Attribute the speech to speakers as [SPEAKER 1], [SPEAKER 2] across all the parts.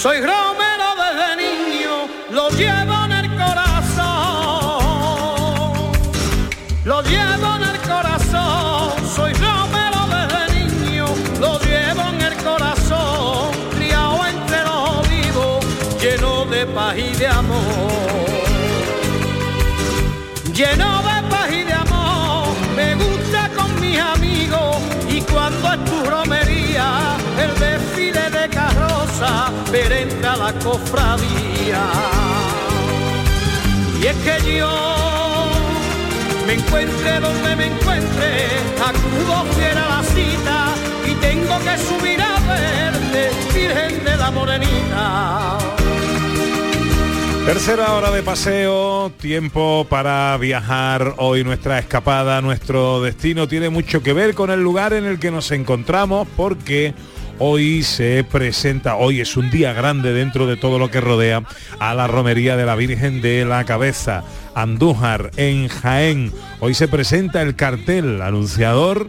[SPEAKER 1] Soy Romero entra la cofradía. Y es que yo me encuentre donde me encuentre, acudo fiel a la cita y tengo que subir a verte, Virgen de la Morenita.
[SPEAKER 2] Tercera hora de paseo, tiempo para viajar. Hoy nuestra escapada, nuestro destino tiene mucho que ver con el lugar en el que nos encontramos porque hoy se presenta, hoy es un día grande dentro de todo lo que rodea a la romería de la Virgen de la Cabeza, Andújar, en Jaén. Hoy se presenta el cartel anunciador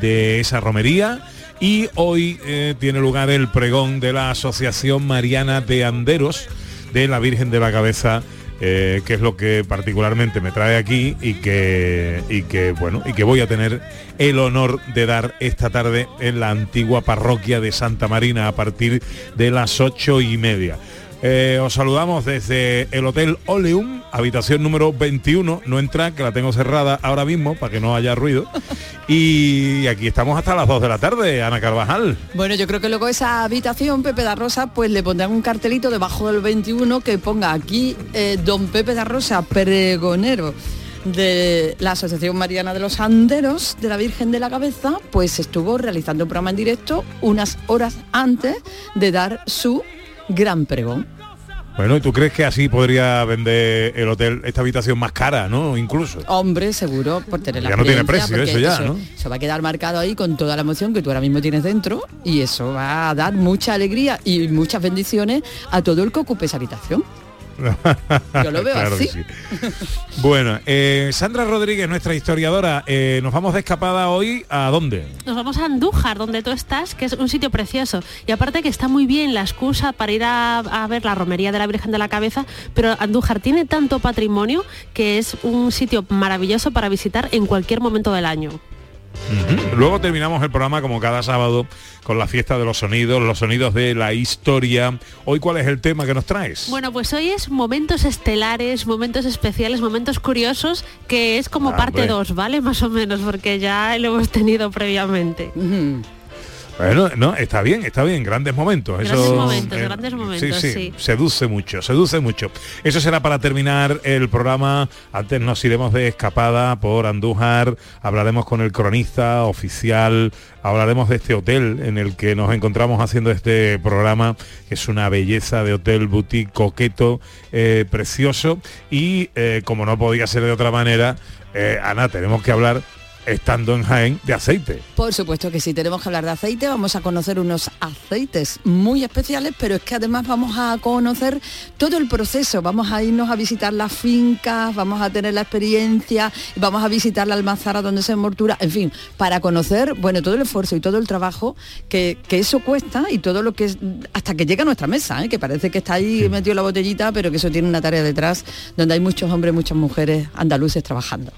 [SPEAKER 2] de esa romería y hoy eh, tiene lugar el pregón de la Asociación Mariana de Anderos de la Virgen de la Cabeza, eh, que es lo que particularmente me trae aquí y que, y que, bueno, y que voy a tener el honor de dar esta tarde en la antigua parroquia de Santa Marina a partir de las ocho y media. Eh, os saludamos desde el Hotel Oleum, habitación número 21. No entra, que la tengo cerrada ahora mismo para que no haya ruido. Y aquí estamos hasta las 2 de la tarde, Ana Carvajal.
[SPEAKER 3] Bueno, yo creo que luego esa habitación, Pepe da Rosa, pues le pondrán un cartelito debajo del 21 que ponga aquí eh, Don Pepe da Rosa, pregonero de la Asociación Mariana de los Anderos de la Virgen de la Cabeza, pues estuvo realizando un programa en directo unas horas antes de dar su gran pregón.
[SPEAKER 2] Bueno, ¿y tú crees que así podría vender el hotel esta habitación más cara, no? Incluso.
[SPEAKER 3] Hombre, seguro, por tener la
[SPEAKER 2] Ya no tiene precio eso ya, ¿no?
[SPEAKER 3] Eso va a quedar marcado ahí con toda la emoción que tú ahora mismo tienes dentro y eso va a dar mucha alegría y muchas bendiciones a todo el que ocupe esa habitación. Yo lo veo
[SPEAKER 2] Claro
[SPEAKER 3] así.
[SPEAKER 2] sí. Bueno, eh, Sandra Rodríguez, nuestra historiadora, eh, nos vamos de escapada hoy a dónde?
[SPEAKER 4] Nos vamos a Andújar, donde tú estás, que es un sitio precioso. Y aparte que está muy bien la excusa para ir a, a ver la romería de la Virgen de la Cabeza, pero Andújar tiene tanto patrimonio que es un sitio maravilloso para visitar en cualquier momento del año.
[SPEAKER 2] Luego terminamos el programa como cada sábado con la fiesta de los sonidos, los sonidos de la historia. Hoy, ¿cuál es el tema que nos traes?
[SPEAKER 4] Bueno, pues hoy es momentos estelares, momentos especiales, momentos curiosos, que es como
[SPEAKER 2] Ah,
[SPEAKER 4] parte
[SPEAKER 2] hombre.
[SPEAKER 4] 2, ¿vale? Más o menos, porque ya lo hemos tenido previamente.
[SPEAKER 2] Bueno, no, está bien, está bien, grandes momentos.
[SPEAKER 4] Grandes
[SPEAKER 2] Eso,
[SPEAKER 4] momentos,
[SPEAKER 2] eh,
[SPEAKER 4] grandes momentos,
[SPEAKER 2] sí, sí,
[SPEAKER 4] sí.
[SPEAKER 2] seduce mucho, seduce mucho. Eso será para terminar el programa. Antes nos iremos de escapada por Andújar, hablaremos con el cronista oficial, hablaremos de este hotel en el que nos encontramos haciendo este programa, que es una belleza de hotel boutique coqueto, eh, precioso. Y eh, como no podía ser de otra manera, eh, Ana, tenemos que hablar estando en Jaén de aceite.
[SPEAKER 3] Por supuesto que sí, tenemos que hablar de aceite, vamos a conocer unos aceites muy especiales, pero es que además vamos a conocer todo el proceso, vamos a irnos a visitar las fincas, vamos a tener la experiencia, vamos a visitar la almazara donde se mortura, en fin, para conocer, bueno, todo el esfuerzo y todo el trabajo que, que eso cuesta y todo lo que es, hasta que llega a nuestra mesa, ¿eh? que parece que está ahí metido la botellita, pero que eso tiene una tarea detrás donde hay muchos hombres, muchas mujeres andaluces trabajando.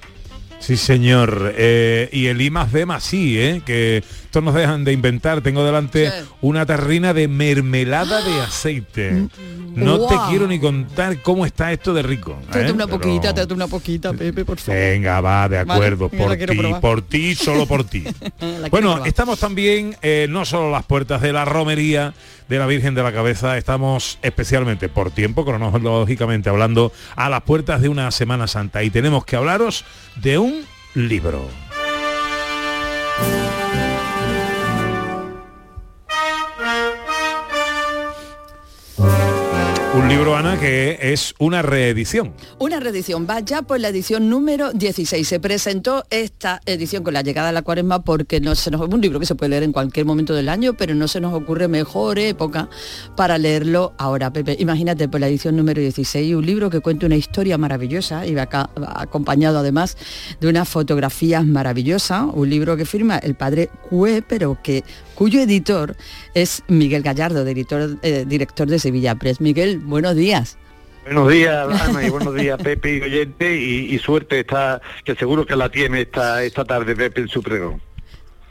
[SPEAKER 2] Sí, señor. Eh, y el I más B más I, ¿eh? que estos nos dejan de inventar. Tengo delante
[SPEAKER 3] Sí.
[SPEAKER 2] una terrina de mermelada de aceite. No te quiero ni contar cómo está esto de rico.
[SPEAKER 3] Trate
[SPEAKER 2] ¿eh?
[SPEAKER 3] una
[SPEAKER 2] Pero-
[SPEAKER 3] poquita, trate una poquita, Pepe, por favor.
[SPEAKER 2] Venga, va, de acuerdo. por ti, por ti, solo por ti. Bueno, estamos también, eh, no solo las puertas de la romería de la Virgen de la Cabeza, estamos especialmente por tiempo, cronológicamente hablando, a las puertas de una Semana Santa. Y tenemos que hablaros de un libro. Libro, Ana, que es una reedición.
[SPEAKER 3] Una reedición, va ya por la edición número 16. Se presentó esta edición con la llegada de la cuaresma porque no se nos un libro que se puede leer en cualquier momento del año, pero no se nos ocurre mejor época para leerlo ahora, Pepe. Imagínate por la edición número 16, un libro que cuenta una historia maravillosa y acompañado además de unas fotografías maravillosas, un libro que firma el padre Cue, pero que cuyo editor es Miguel Gallardo, director, eh, director de Sevilla Press. Miguel, buenos días.
[SPEAKER 5] Buenos días, Ana, y buenos días, Pepe y oyente, y, suerte está, que seguro que la tiene esta, esta tarde, Pepe, en su pregón.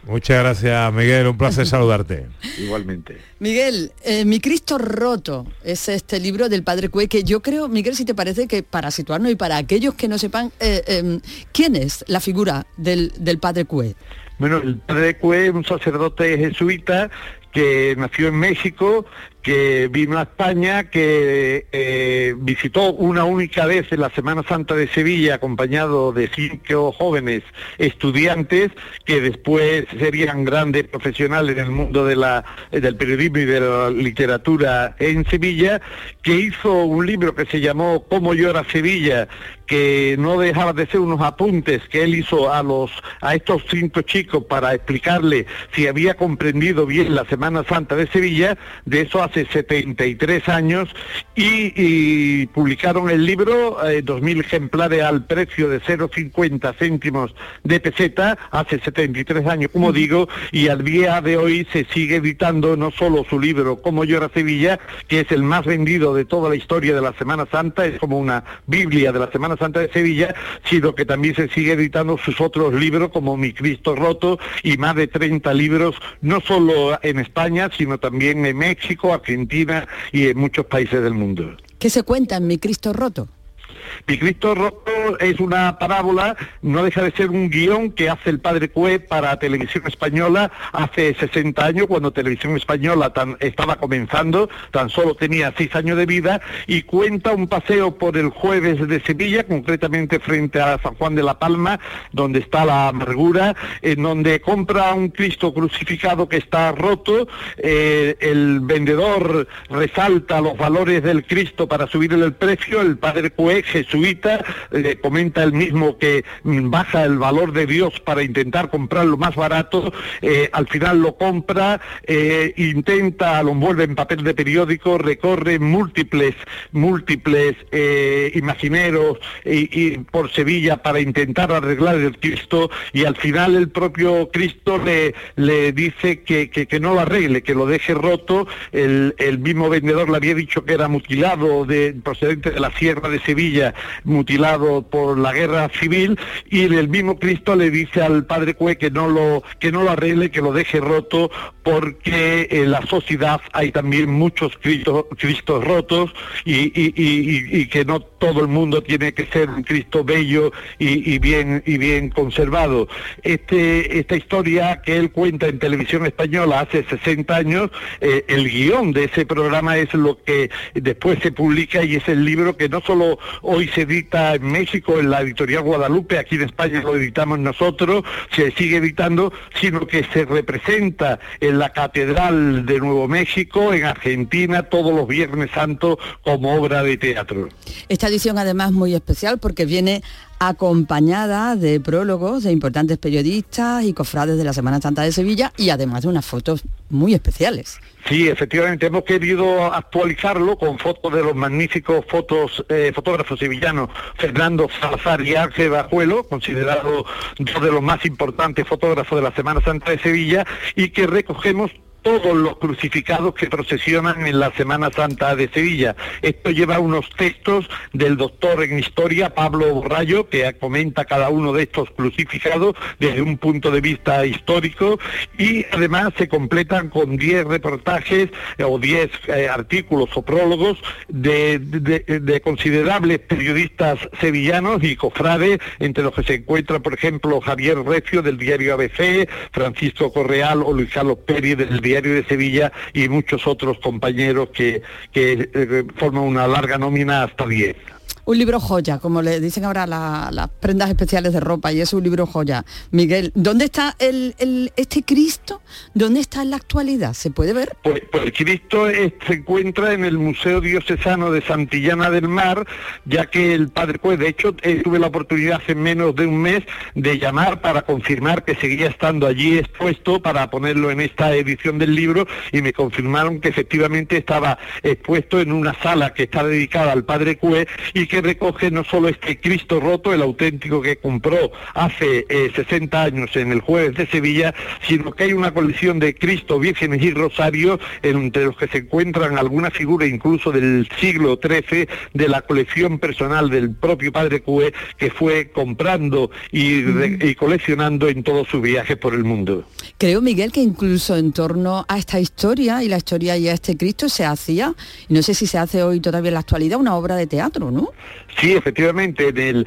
[SPEAKER 2] Muchas gracias, Miguel. Un placer saludarte.
[SPEAKER 5] Igualmente.
[SPEAKER 3] Miguel, eh, Mi Cristo Roto es este libro del Padre Cue, que yo creo, Miguel, si te parece que para situarnos y para aquellos que no sepan, eh, em, ¿quién es la figura del, del Padre Cue?
[SPEAKER 5] Bueno, el padre Cue es un sacerdote jesuita que nació en México, que vino a España, que eh, visitó una única vez en la Semana Santa de Sevilla acompañado de cinco jóvenes estudiantes que después serían grandes profesionales en el mundo de la, del periodismo y de la literatura en Sevilla, que hizo un libro que se llamó Cómo llora Sevilla, que no dejaba de ser unos apuntes que él hizo a los a estos cinco chicos para explicarle si había comprendido bien la Semana Santa de Sevilla, de eso hace 73 años, y, publicaron el libro, eh, 2.000 ejemplares al precio de 0,50 céntimos de peseta, hace 73 años, como digo, y al día de hoy se sigue editando no solo su libro Cómo llora Sevilla, que es el más vendido de toda la historia de la Semana Santa, es como una Biblia de la Semana Santa de Sevilla, sino que también se sigue editando sus otros libros como Mi Cristo Roto y más de 30 libros, no solo en España, sino también en México, Argentina y en muchos países del mundo.
[SPEAKER 3] ¿Qué se cuenta en Mi Cristo Roto?
[SPEAKER 5] Mi Cristo Roto es una parábola, no deja de ser un guion que hace el padre Cue para Televisión Española hace 60 años, cuando Televisión Española estaba comenzando, tan solo tenía 6 años de vida, y cuenta un paseo por el jueves de Sevilla, concretamente frente a San Juan de la Palma, donde está la amargura, en donde compra un Cristo crucificado que está roto, eh, el vendedor resalta los valores del Cristo para subirle el precio, el padre Cue jesuita, eh, comenta el mismo que mm, baja el valor de Dios para intentar comprarlo más barato, eh, al final lo compra, eh, intenta, lo envuelve en papel de periódico, recorre múltiples, múltiples imagineros y, por Sevilla para intentar arreglar el Cristo y al final el propio Cristo le, le dice que, que, no lo arregle, que lo deje roto, el, el mismo vendedor le había dicho que era mutilado de, procedente de la Sierra de Sevilla, mutilado por la guerra civil y el mismo Cristo le dice al padre Cue que no lo que no lo arregle, que lo deje roto porque en la sociedad hay también muchos Cristos, Cristos rotos y, que no todo el mundo tiene que ser un Cristo bello y, bien y bien conservado. Este, esta historia que él cuenta en televisión española hace 60 años, eh, el guion de ese programa es lo que después se publica y es el libro que no solo se edita en México, en la editorial Guadalupe, aquí en España lo editamos nosotros, se sigue editando, sino que se representa en la Catedral de Nuevo México, en Argentina, todos los Viernes Santos como obra de teatro.
[SPEAKER 3] Esta edición además muy especial porque viene acompañada de prólogos de importantes periodistas y cofrades de la Semana Santa de Sevilla y además de unas fotos muy especiales.
[SPEAKER 5] Sí, efectivamente, hemos querido actualizarlo con fotos de los magníficos fotos, eh, fotógrafos sevillanos Fernando Salazar y Ángel Bajuelo, considerados dos de los más importantes fotógrafos de la Semana Santa de Sevilla, y que recogemos todos los crucificados que procesionan en la Semana Santa de Sevilla. Esto lleva unos textos del doctor en historia, Pablo Borrayo, que comenta cada uno de estos crucificados desde un punto de vista histórico y además se completan con 10 reportajes eh, o 10 eh, artículos o prólogos de, de, considerables periodistas sevillanos y cofrades, entre los que se encuentra, por ejemplo, Javier Recio del diario ABC, Francisco Correal o Luis Carlos Pérez del Diario de Sevilla y muchos otros compañeros que, que eh, forman una larga nómina hasta 10.
[SPEAKER 3] Un libro joya, como le dicen ahora la- las prendas especiales de ropa, y es un libro joya. Miguel, ¿dónde está el, este Cristo? ¿Dónde está en la actualidad? ¿Se puede ver?
[SPEAKER 5] Pues, pues Cristo se encuentra en el Museo Diocesano de Santillana del Mar, ya que el padre pues de hecho eh, tuve la oportunidad hace menos de un mes de llamar para confirmar que seguía estando allí expuesto para ponerlo en esta edición del libro y me confirmaron que efectivamente estaba expuesto en una sala que está dedicada al padre Cue y que recoge no solo este Cristo roto, el auténtico que compró hace eh, 60 años en el jueves de Sevilla, sino que hay una colección de Cristo, vírgenes y rosarios, entre los que se encuentran alguna figura incluso del siglo XIII de la colección personal del propio padre Cue, que fue comprando y, coleccionando en todos sus viajes por el mundo.
[SPEAKER 3] Creo, Miguel, que incluso en torno a esta historia y la historia y a este Cristo se hacía, no sé si se hace hoy todavía en la actualidad, una obra de teatro, ¿no?
[SPEAKER 5] Sí, efectivamente, en,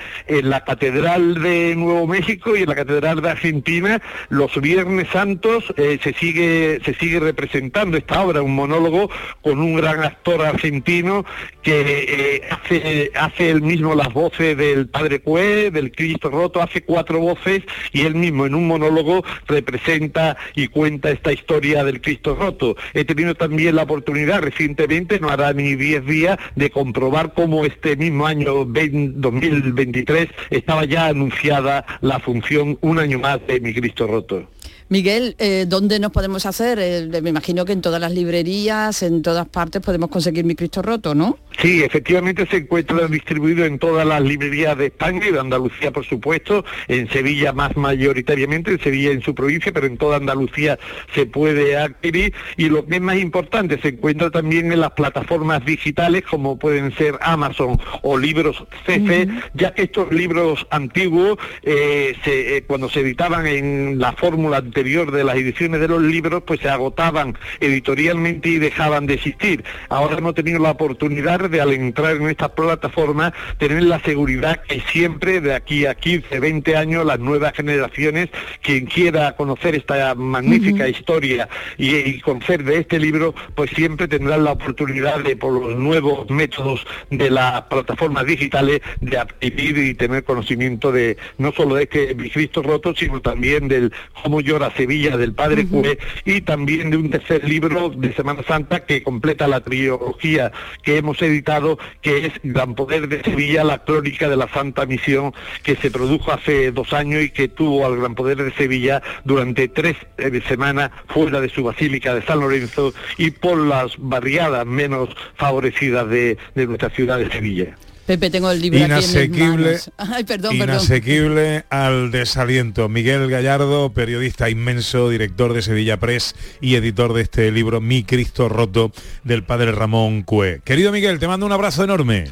[SPEAKER 5] la Catedral de Nuevo México y en la Catedral de Argentina, los Viernes Santos eh, se sigue se sigue representando esta obra, un monólogo con un gran actor argentino que eh, hace, hace él mismo las voces del Padre Cue, del Cristo Roto, hace cuatro voces y él mismo en un monólogo representa y cuenta esta historia del Cristo Roto. He tenido también la oportunidad recientemente, no hará ni 10 días, de comprobar cómo este mismo año 20 2023 estaba ya anunciada la función un año más de Mi Cristo Roto.
[SPEAKER 3] Miguel, eh, ¿dónde nos podemos hacer? Eh, me imagino que en todas las librerías, en todas partes podemos conseguir mi Cristo roto, ¿no?
[SPEAKER 5] Sí, efectivamente se encuentra distribuido en todas las librerías de España y de Andalucía, por supuesto, en Sevilla más mayoritariamente, en Sevilla en su provincia, pero en toda Andalucía se puede adquirir. Y lo que es más importante, se encuentra también en las plataformas digitales como pueden ser Amazon o libros CC, ya que estos libros antiguos, eh, se- cuando se editaban en la fórmula anterior de las ediciones de los libros, pues se agotaban editorialmente y dejaban de existir. Ahora hemos tenido la oportunidad de al entrar en esta plataforma tener la seguridad que siempre de aquí a 15, 20 años las nuevas generaciones, quien quiera conocer esta magnífica historia y, y conocer de este libro, pues siempre tendrán la oportunidad de por los nuevos métodos de las plataformas digitales de adquirir y tener conocimiento de no solo de este Cristo roto, sino también del Cómo llora Sevilla del Padre Cue y también de un tercer libro de Semana Santa que completa la trilogía que hemos editado, que es Gran Poder de Sevilla, la crónica de la Santa Misión, que se produjo hace dos años y que tuvo al Gran Poder de Sevilla durante tres eh, semanas fuera de su Basílica de San Lorenzo y por las barriadas menos favorecidas de, de nuestra ciudad de Sevilla.
[SPEAKER 3] Pepe, tengo el libro aquí en mis
[SPEAKER 2] Inasequible.
[SPEAKER 3] Ay, perdón, perdón.
[SPEAKER 2] inasequible al desaliento. Miguel Gallardo, periodista inmenso, director de Sevilla Press y editor de este libro Mi Cristo Roto del padre Ramón Cue. Querido Miguel, te mando un abrazo enorme.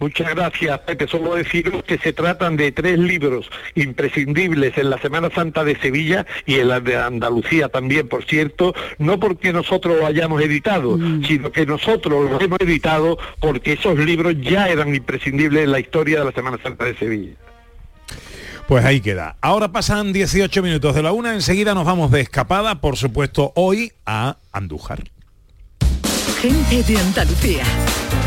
[SPEAKER 5] Muchas gracias, Pepe. Solo deciros que se tratan de tres libros imprescindibles en la Semana Santa de Sevilla y en la de Andalucía también, por cierto, no porque nosotros lo hayamos editado, sino que nosotros los hemos editado porque esos libros ya eran imprescindibles en la historia de la Semana Santa de Sevilla.
[SPEAKER 2] Pues ahí queda. Ahora pasan 18 minutos de la una, enseguida nos vamos de escapada, por supuesto, hoy a Andújar.
[SPEAKER 6] Gente de Andalucía.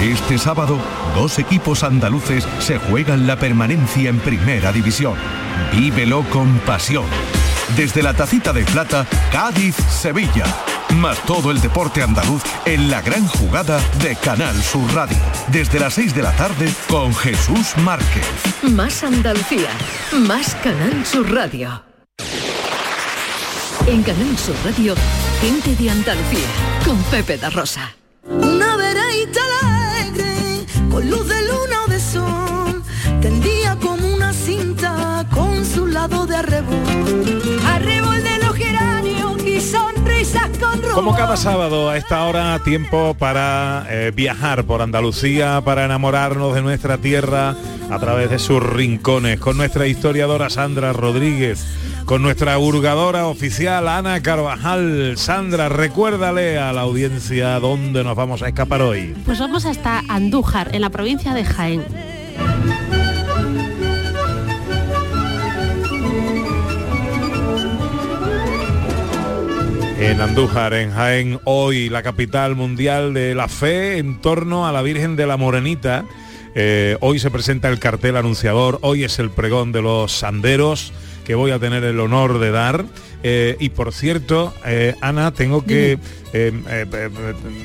[SPEAKER 7] Este sábado, dos equipos andaluces se juegan la permanencia en Primera División. Vívelo con pasión. Desde la tacita de plata, Cádiz-Sevilla. Más todo el deporte andaluz en la gran jugada de Canal Sur Radio. Desde las 6 de la tarde con Jesús Márquez.
[SPEAKER 6] Más Andalucía. Más Canal Sur Radio. En Canal Sur Radio, gente de Andalucía. Con Pepe da Rosa.
[SPEAKER 8] Alegre, con luz de luna o de sol, tendía como una cinta con su lado de arrebol.
[SPEAKER 2] Como cada sábado a esta hora, tiempo para eh, viajar por Andalucía, para enamorarnos de nuestra tierra a través de sus rincones, con nuestra historiadora Sandra Rodríguez, con nuestra hurgadora oficial Ana Carvajal. Sandra, recuérdale a la audiencia dónde nos vamos a escapar hoy.
[SPEAKER 4] Pues vamos hasta Andújar, en la provincia de Jaén.
[SPEAKER 2] En Andújar, en Jaén, hoy la capital mundial de la fe en torno a la Virgen de la Morenita. Eh, hoy se presenta el cartel anunciador, hoy es el pregón de los sanderos que voy a tener el honor de dar. Eh, y por cierto, eh, Ana, tengo que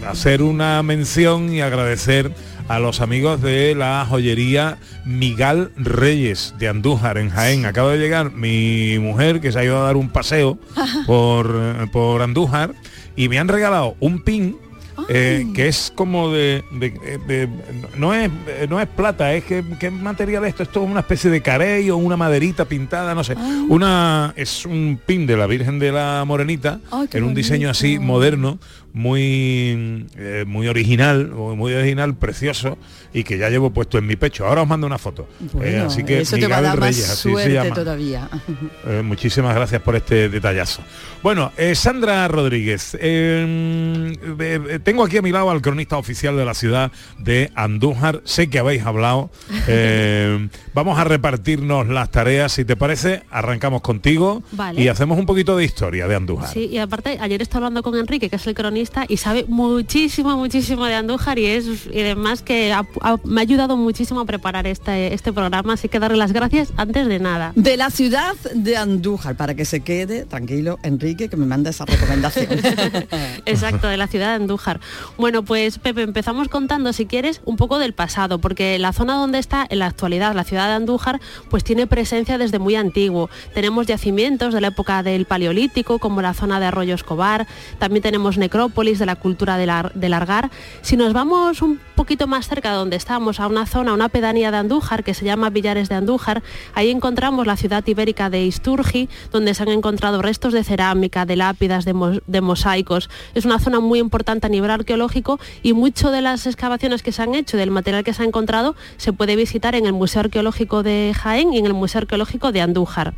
[SPEAKER 2] hacer una mención y agradecer a los amigos de la joyería Miguel Reyes de Andújar en Jaén. Acaba de llegar mi mujer que se ha ido a dar un paseo por, por Andújar y me han regalado un pin eh, que es como de, de- de- no es no es plata es que qué material es esto esto es una especie de carey o una maderita pintada no sé. Una es un pin de la Virgen de la Morenita
[SPEAKER 3] Ay,
[SPEAKER 2] en un diseño así moderno muy eh, muy original muy original precioso y que ya llevo puesto en mi pecho ahora os mando una foto
[SPEAKER 3] Bueno,
[SPEAKER 2] Eh, así que
[SPEAKER 3] eso te va a
[SPEAKER 2] Miguel
[SPEAKER 3] más
[SPEAKER 2] Reyes, así se llama.
[SPEAKER 3] todavía.
[SPEAKER 2] Eh, muchísimas gracias por este detallazo. Bueno, eh, Sandra Rodríguez, eh, tengo aquí a mi lado al cronista oficial de la ciudad de Andújar. Sé que habéis hablado. Eh, vamos a repartirnos las tareas. Si te parece, arrancamos contigo
[SPEAKER 4] Vale.
[SPEAKER 2] y hacemos un poquito de historia de Andújar.
[SPEAKER 4] Sí, y aparte, ayer estaba hablando con Enrique, que es el cronista, y sabe muchísimo, muchísimo de Andújar y es y además que ha- ha- me ha ayudado muchísimo a preparar este, este programa, así que darle las gracias antes de nada.
[SPEAKER 3] De la ciudad de Andújar, para que se quede tranquilo, Enrique, que me manda esa recomendación.
[SPEAKER 4] Exacto, de la ciudad de Andújar. Bueno, pues Pepe, empezamos contando, si quieres, un poco del pasado, porque la zona donde está en la actualidad la ciudad de Andújar, pues tiene presencia desde muy antiguo. Tenemos yacimientos de la época del Paleolítico, como la zona de Arroyo Escobar, también tenemos necrópolis de la cultura del, Ar- del Argar. Si nos vamos un poquito más cerca de donde estamos, a una zona, a una pedanía de Andújar, que se llama Villares de Andújar, ahí encontramos la ciudad ibérica de Isturgi, donde se han encontrado restos de cerámica, de lápidas, de, de mosaicos. Es una zona muy importante a nivel arqueológico y mucho de las excavaciones que se han hecho, del material que se ha encontrado, se puede visitar en el Museo Arqueológico de Jaén y en el Museo Arqueológico de Andújar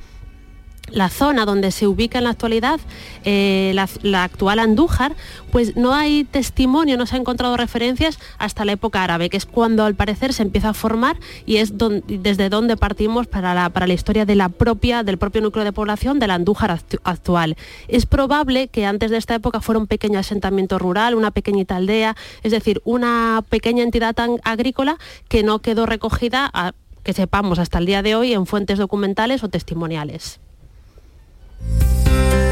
[SPEAKER 4] la zona donde se ubica en la actualidad eh, la, actual Andújar, pues no hay testimonio, no se han encontrado referencias hasta la época árabe, que es cuando al parecer se empieza a formar y es desde donde partimos para la, para la historia de la propia, del propio núcleo de población de la Andújar actu- actual. Es probable que antes de esta época fuera un pequeño asentamiento rural, una pequeñita aldea, es decir, una pequeña entidad tan agrícola que no quedó recogida, que sepamos hasta el día de hoy, en fuentes documentales o testimoniales. Ya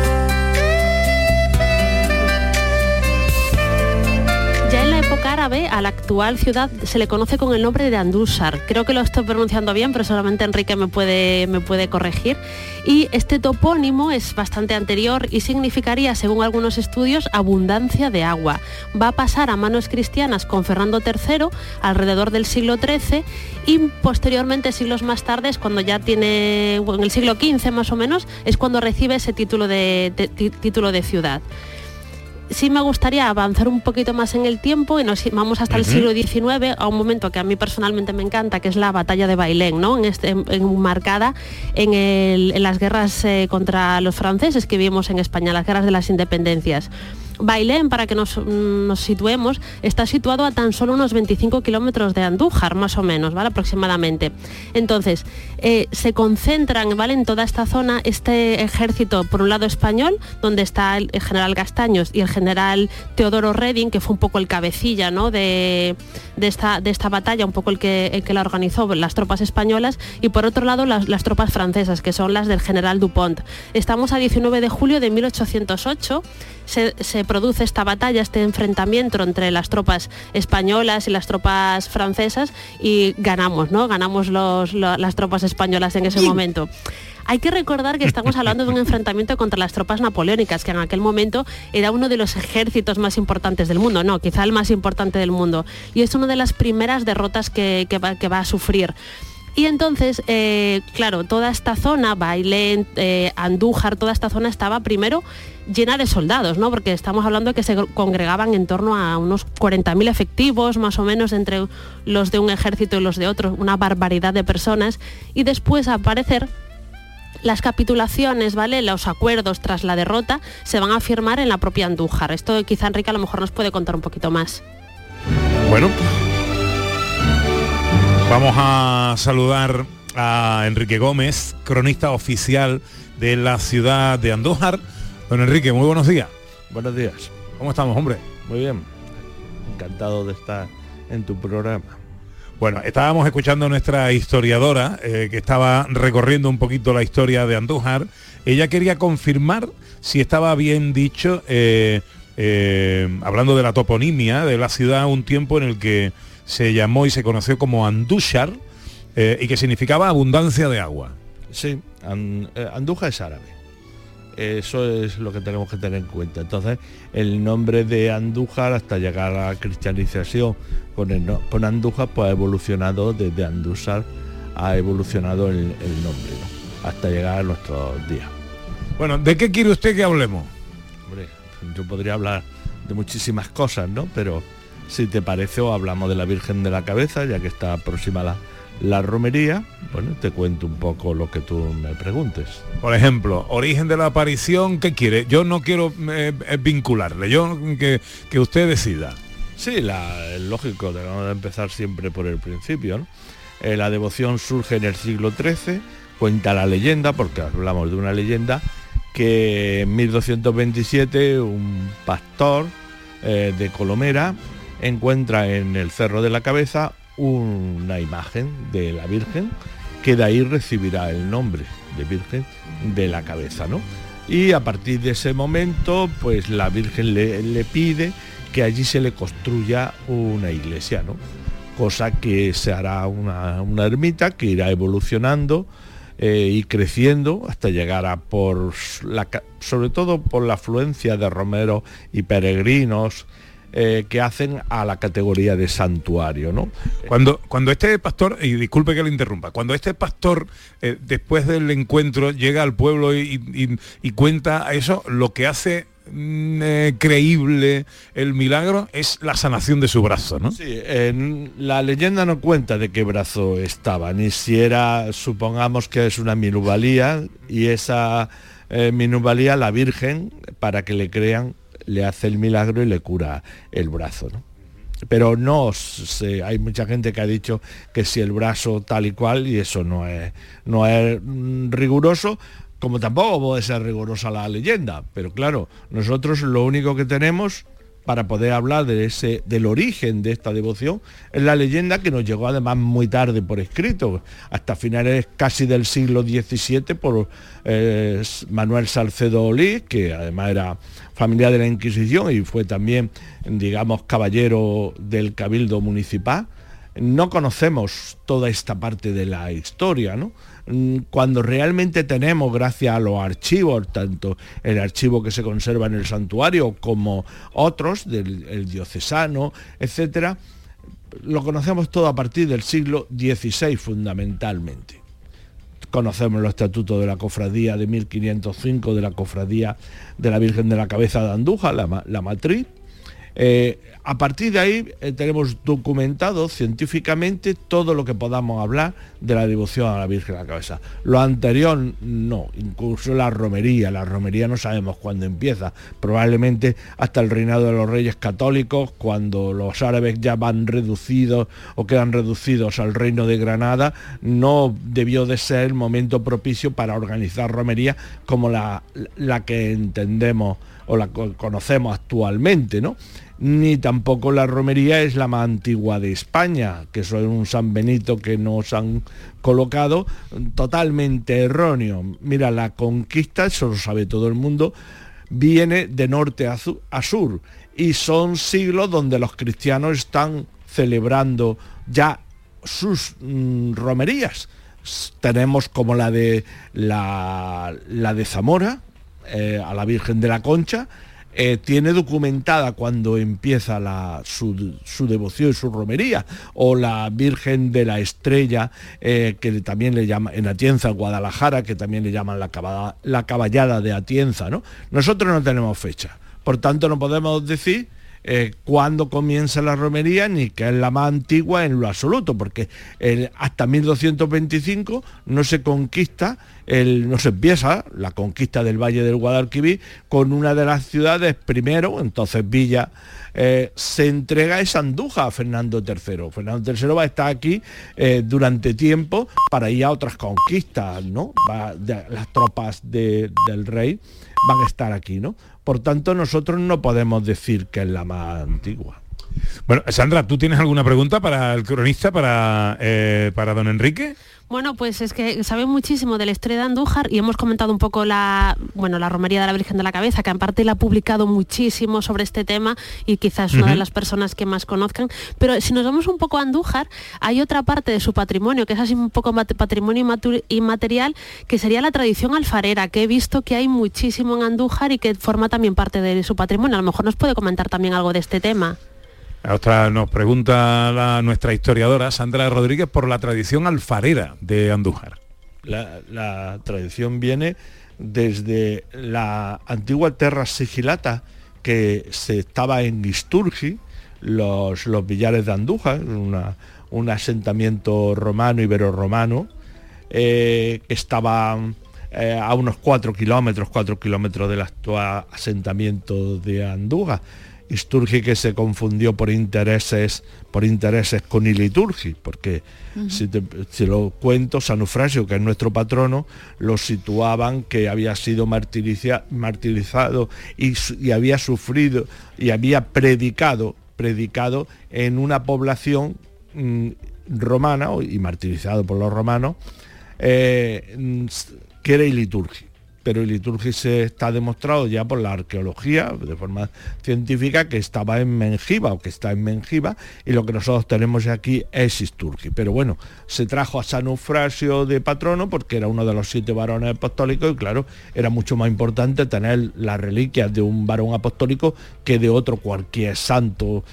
[SPEAKER 4] árabe a la actual ciudad se le conoce con el nombre de Andúsar. Creo que lo estoy pronunciando bien, pero solamente Enrique me puede, me puede corregir. Y este topónimo es bastante anterior y significaría, según algunos estudios, abundancia de agua. Va a pasar a manos cristianas con Fernando III alrededor del siglo XIII y posteriormente, siglos más tarde, cuando ya tiene, en el siglo XV más o menos, es cuando recibe ese título de, título de ciudad sí me gustaría avanzar un poquito más en el tiempo y nos vamos hasta el siglo XIX a un momento que a mí personalmente me encanta, que es la batalla de Bailén, ¿no? En este, en- enmarcada en, el- en las guerras eh, contra los franceses que vimos en España, las guerras de las independencias. Bailén, para que nos, mm, nos situemos, está situado a tan solo unos 25 kilómetros de Andújar, más o menos, ¿vale? Aproximadamente. Entonces, eh, se concentran, ¿vale? En toda esta zona este ejército, por un lado español, donde está el, general Castaños y el general Teodoro Reding, que fue un poco el cabecilla, ¿no? De, de esta, de esta batalla, un poco el que, que la organizó, las tropas españolas, y por otro lado las, las tropas francesas, que son las del general Dupont. Estamos a 19 de julio de 1808 se, se produce esta batalla, este enfrentamiento entre las tropas españolas y las tropas francesas y ganamos, ¿no? Ganamos los- lo- las tropas españolas en ese momento. Hay que recordar que estamos hablando de un enfrentamiento contra las tropas napoleónicas, que en aquel momento era uno de los ejércitos más importantes del mundo, no, quizá el más importante del mundo. Y es una de las primeras derrotas que, que va, que va a sufrir. Y entonces, eh, claro, toda esta zona, Bailén, eh, Andújar, toda esta zona estaba primero llena de soldados, ¿no? Porque estamos hablando de que se congregaban en torno a unos 40.000 efectivos, más o menos, entre los de un ejército y los de otro, una barbaridad de personas. Y después, a parecer, las capitulaciones, ¿vale? Los acuerdos tras la derrota se van a firmar en la propia Andújar. Esto quizá Enrique a lo mejor nos puede contar un poquito más.
[SPEAKER 2] Bueno, vamos a saludar a Enrique Gómez, cronista oficial de la ciudad de Andújar. Don Enrique, muy buenos días.
[SPEAKER 9] Buenos días.
[SPEAKER 2] ¿Cómo estamos, hombre?
[SPEAKER 9] Muy bien. Encantado de estar en tu programa.
[SPEAKER 2] Bueno, estábamos escuchando a nuestra historiadora eh, que estaba recorriendo un poquito la historia de Andújar. Ella quería confirmar si estaba bien dicho, eh, eh, hablando de la toponimia de la ciudad, un tiempo en el que se llamó y se conoció como Andújar y que significaba abundancia de agua.
[SPEAKER 9] Sí, Andújar es árabe. Eso es lo que tenemos que tener en cuenta. Entonces, el nombre de Andújar hasta llegar a la cristianización con, el, con Andújar pues ha evolucionado desde Andújar, ha evolucionado el, nombre, hasta llegar a nuestros días.
[SPEAKER 2] Bueno, ¿de qué quiere usted que hablemos?
[SPEAKER 9] Hombre, yo podría hablar de muchísimas cosas, ¿no? Pero si te parece, o hablamos de la Virgen de la Cabeza, ya que está próxima la, la romería, bueno, te cuento un poco lo que tú me preguntes.
[SPEAKER 2] Por ejemplo, origen de la aparición, ¿qué quiere? Yo no quiero eh, eh, vincularle, yo que, que, usted decida.
[SPEAKER 9] Sí, la, es lógico, debemos de empezar siempre por el principio. Eh, la devoción surge en el siglo XIII, cuenta la leyenda, porque hablamos de una leyenda, que en 1227 un pastor de Colomera encuentra en el Cerro de la Cabeza una imagen de la Virgen que de ahí recibirá el nombre de Virgen de la cabeza, ¿no? Y a partir de ese momento, pues la Virgen le, pide que allí se le construya una iglesia, ¿no? Cosa que se hará una, ermita que irá evolucionando eh, y creciendo hasta llegar a por la, sobre todo por la afluencia de romeros y peregrinos eh, que hacen a la categoría de santuario. ¿no?
[SPEAKER 2] Cuando, cuando este pastor, y disculpe que le interrumpa, cuando este pastor eh, después del encuentro llega al pueblo y, cuenta eso, lo que hace mm, eh, creíble el milagro es la sanación de su brazo, ¿no?
[SPEAKER 9] Sí, la leyenda no cuenta de qué brazo estaba, ni si era, supongamos que es una minubalía y esa minubalía la Virgen, para que le crean, le hace el milagro y le cura el brazo. Pero no hay mucha gente que ha dicho que si el brazo tal y cual, y eso no es, no es riguroso, como tampoco puede ser rigurosa la leyenda. Pero claro, nosotros lo único que tenemos para poder hablar de ese, del origen de esta devoción, es la leyenda que nos llegó además muy tarde por escrito, hasta finales casi del siglo XVII por eh, Manuel Salcedo Olí, que además era familiar de la Inquisición y fue también, digamos, caballero del Cabildo Municipal. No conocemos toda esta parte de la historia, ¿no? Mm, cuando realmente tenemos, gracias a los archivos, tanto el archivo que se conserva en el santuario como otros, del diocesano, etcétera, lo conocemos todo a partir del siglo XVI fundamentalmente. Conocemos los estatutos de la cofradía de 1505, de la cofradía de la Virgen de la Cabeza de Andújar, la, la matriz, eh, a partir de ahí eh, tenemos documentado científicamente todo lo que podamos hablar de la devoción a la Virgen de la Cabeza. Lo anterior no, incluso la romería. La romería no sabemos cuándo empieza. Probablemente hasta el reinado de los reyes católicos, cuando los árabes ya van reducidos o quedan reducidos al reino de Granada, no debió de ser el momento propicio para organizar romería como la, la que entendemos o la conocemos actualmente, ¿no? Ni tampoco la romería es la más antigua de España, que es un San Benito que nos han colocado totalmente erróneo. Mira, la conquista, eso lo sabe todo el mundo, viene de norte a, sur y son siglos donde los cristianos están celebrando ya sus mm, romerías. Tenemos como la de la de Zamora, eh, a la Virgen de la Concha, eh, tiene documentada cuando empieza la, su, devoción y su romería, o la Virgen de la Estrella, eh, que también le llama en Atienza, Guadalajara, que también le llaman la, la caballada de Atienza. ¿no? Nosotros no tenemos fecha, por tanto no podemos decir eh, cuándo comienza la romería ni que es la más antigua en lo absoluto, porque el- hasta 1225 no se conquista, el, no se empieza la conquista del Valle del Guadalquivir con una de las ciudades primero, entonces Villa, eh, se entrega esa Andújar a Fernando III. Fernando III va a estar aquí eh, durante tiempo para ir a otras conquistas, ¿no? Va- de- las tropas de- del rey van a estar aquí, ¿no? Por tanto, nosotros no podemos decir que es la más antigua.
[SPEAKER 2] Bueno, Sandra, ¿tú tienes alguna pregunta para el cronista, para, eh, para don Enrique?
[SPEAKER 4] Bueno, pues es que sabe muchísimo de la historia de Andújar y hemos comentado un poco la, bueno, la romería de la Virgen de la Cabeza, que en parte la ha publicado muchísimo sobre este tema y quizás una de las personas que más conozcan. Pero si nos vamos un poco a Andújar, hay otra parte de su patrimonio, que es así un poco patrimonio inmaterial, que sería la tradición alfarera, que he visto que hay muchísimo en Andújar y que forma también parte de su patrimonio. A lo mejor nos puede comentar también algo de este tema.
[SPEAKER 2] Otra nos pregunta la- nuestra historiadora Sandra Rodríguez por la tradición alfarera de Andújar.
[SPEAKER 9] La, tradición viene desde la antigua terra sigilata que se estaba en Isturgi, los, los villares de Andújar, un asentamiento romano, ibero-romano, eh, que estaba eh, a unos 4 kilómetros, 4 kilómetros del actual asentamiento de Andújar. Isturgi que se confundió por intereses, por intereses con Iliturgi, porque si, te, si lo cuento, San Eufrasio, que es nuestro patrono, lo situaban que había sido martiriza- martirizado y, había sufrido y había predicado, predicado en una población mm, romana y martirizado por los romanos, eh, mm, que era Iliturgi. Pero Iliturgi se está demostrado ya por la arqueología, de forma científica, que estaba en Mengiba o que está en Mengiba, y lo que nosotros tenemos aquí es Isturgi. Pero bueno, se trajo a San Eufrasio de patrono porque era uno de los siete varones apostólicos y claro, era mucho más importante tener las reliquias de un varón apostólico que de otro cualquier santo,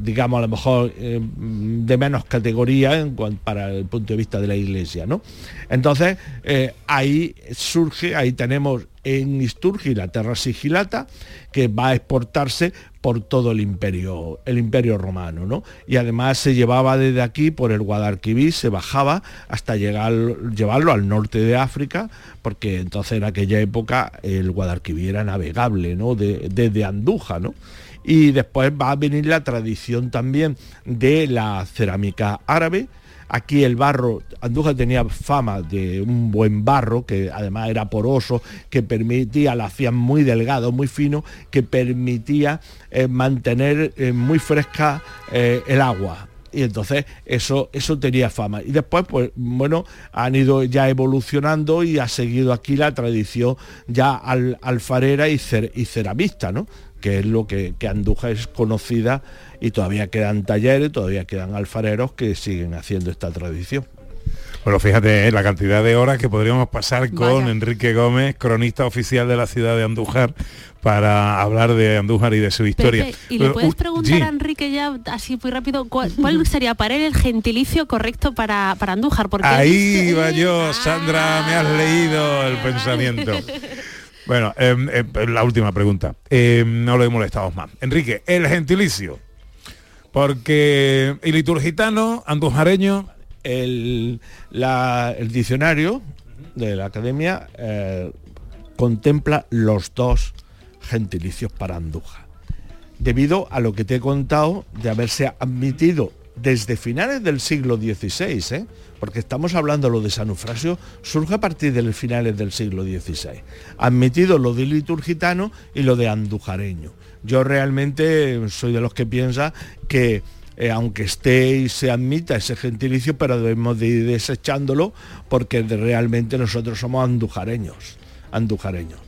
[SPEAKER 9] digamos a lo mejor eh, de menos categoría en para el punto de vista de la iglesia, ¿no? Entonces, eh, ahí surge, ahí tenemos en Isturgi la terra sigilata, que va a exportarse por todo el imperio, el imperio romano, ¿no? Y además se llevaba desde aquí por el Guadalquivir, se bajaba hasta llegar, llevarlo al norte de África, porque entonces en aquella época el Guadalquivir era navegable, ¿no? De- desde Andújar, ¿no? Y después va a venir la tradición también de la cerámica árabe, Aquí el barro, Andújar tenía fama de un buen barro, que además era poroso, que permitía, la hacían muy delgado, muy fino, que permitía eh, mantener eh, muy fresca eh, el agua. Y entonces eso, eso tenía fama. Y después, pues bueno, han ido ya evolucionando y ha seguido aquí la tradición ya al- alfarera y, y ceramista, ¿no? Que es lo que, que Andújar es conocida y todavía quedan talleres, todavía quedan alfareros que siguen haciendo esta tradición.
[SPEAKER 2] Bueno, fíjate eh, la cantidad de horas que podríamos pasar con
[SPEAKER 9] Vaya.
[SPEAKER 2] Enrique Gómez, cronista oficial de la ciudad de Andújar, para hablar de Andújar y de su historia.
[SPEAKER 4] Pepe, y le puedes
[SPEAKER 2] uh,
[SPEAKER 4] preguntar
[SPEAKER 2] sí.
[SPEAKER 4] a Enrique ya así muy rápido cuál, cuál sería para él el gentilicio correcto para, para Andújar porque
[SPEAKER 2] Ahí va yo, Sandra, me has leído el pensamiento. Bueno, em, em, la última pregunta. Em, no le molestamos más. Enrique, el gentilicio. Porque el liturgitano, andujareño.
[SPEAKER 9] El, la- el diccionario de la academia eh, contempla los dos gentilicios para Andújar. Debido a lo que te he contado de haberse admitido desde finales del siglo XVI. Porque estamos hablando lo de San Eufrasio, surge a partir de los finales del siglo XVI. Admitido lo de liturgitano y lo de andujareño. Yo realmente soy de los que piensa que eh, aunque esté y se admita ese gentilicio, pero debemos de ir desechándolo porque realmente nosotros somos andujareños, andujareños.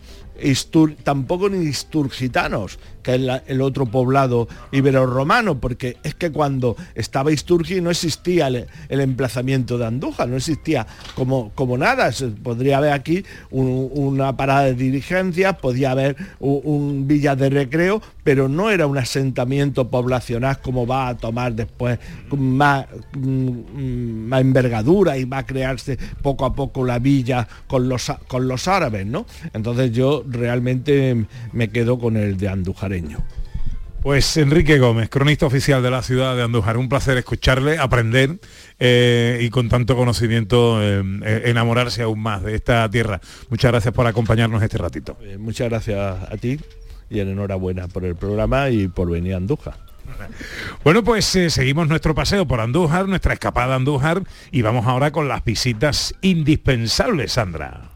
[SPEAKER 9] Tampoco ni isturgitanos, que es el otro poblado ibero-romano, porque es que cuando estaba Isturgi no existía el, emplazamiento de Andújar, no existía como, como nada. Se- podría haber aquí un- una parada de diligencias, podía haber un, villa de recreo, pero no era un asentamiento poblacional como va a tomar después más, mm, más envergadura y va a crearse poco a poco la villa con los, con los árabes, ¿no? Entonces yo realmente me quedo con el de
[SPEAKER 2] Pues Enrique Gómez, cronista oficial de la ciudad de Andújar, un placer escucharle, aprender eh, y con tanto conocimiento eh, eh, enamorarse aún más de esta tierra. Muchas gracias por acompañarnos este ratito.
[SPEAKER 9] Eh, muchas gracias a ti y enhorabuena por el programa y por venir a Andújar.
[SPEAKER 2] Bueno, pues eh, seguimos nuestro paseo por Andújar, nuestra escapada a Andújar y vamos ahora con las visitas indispensables, Sandra.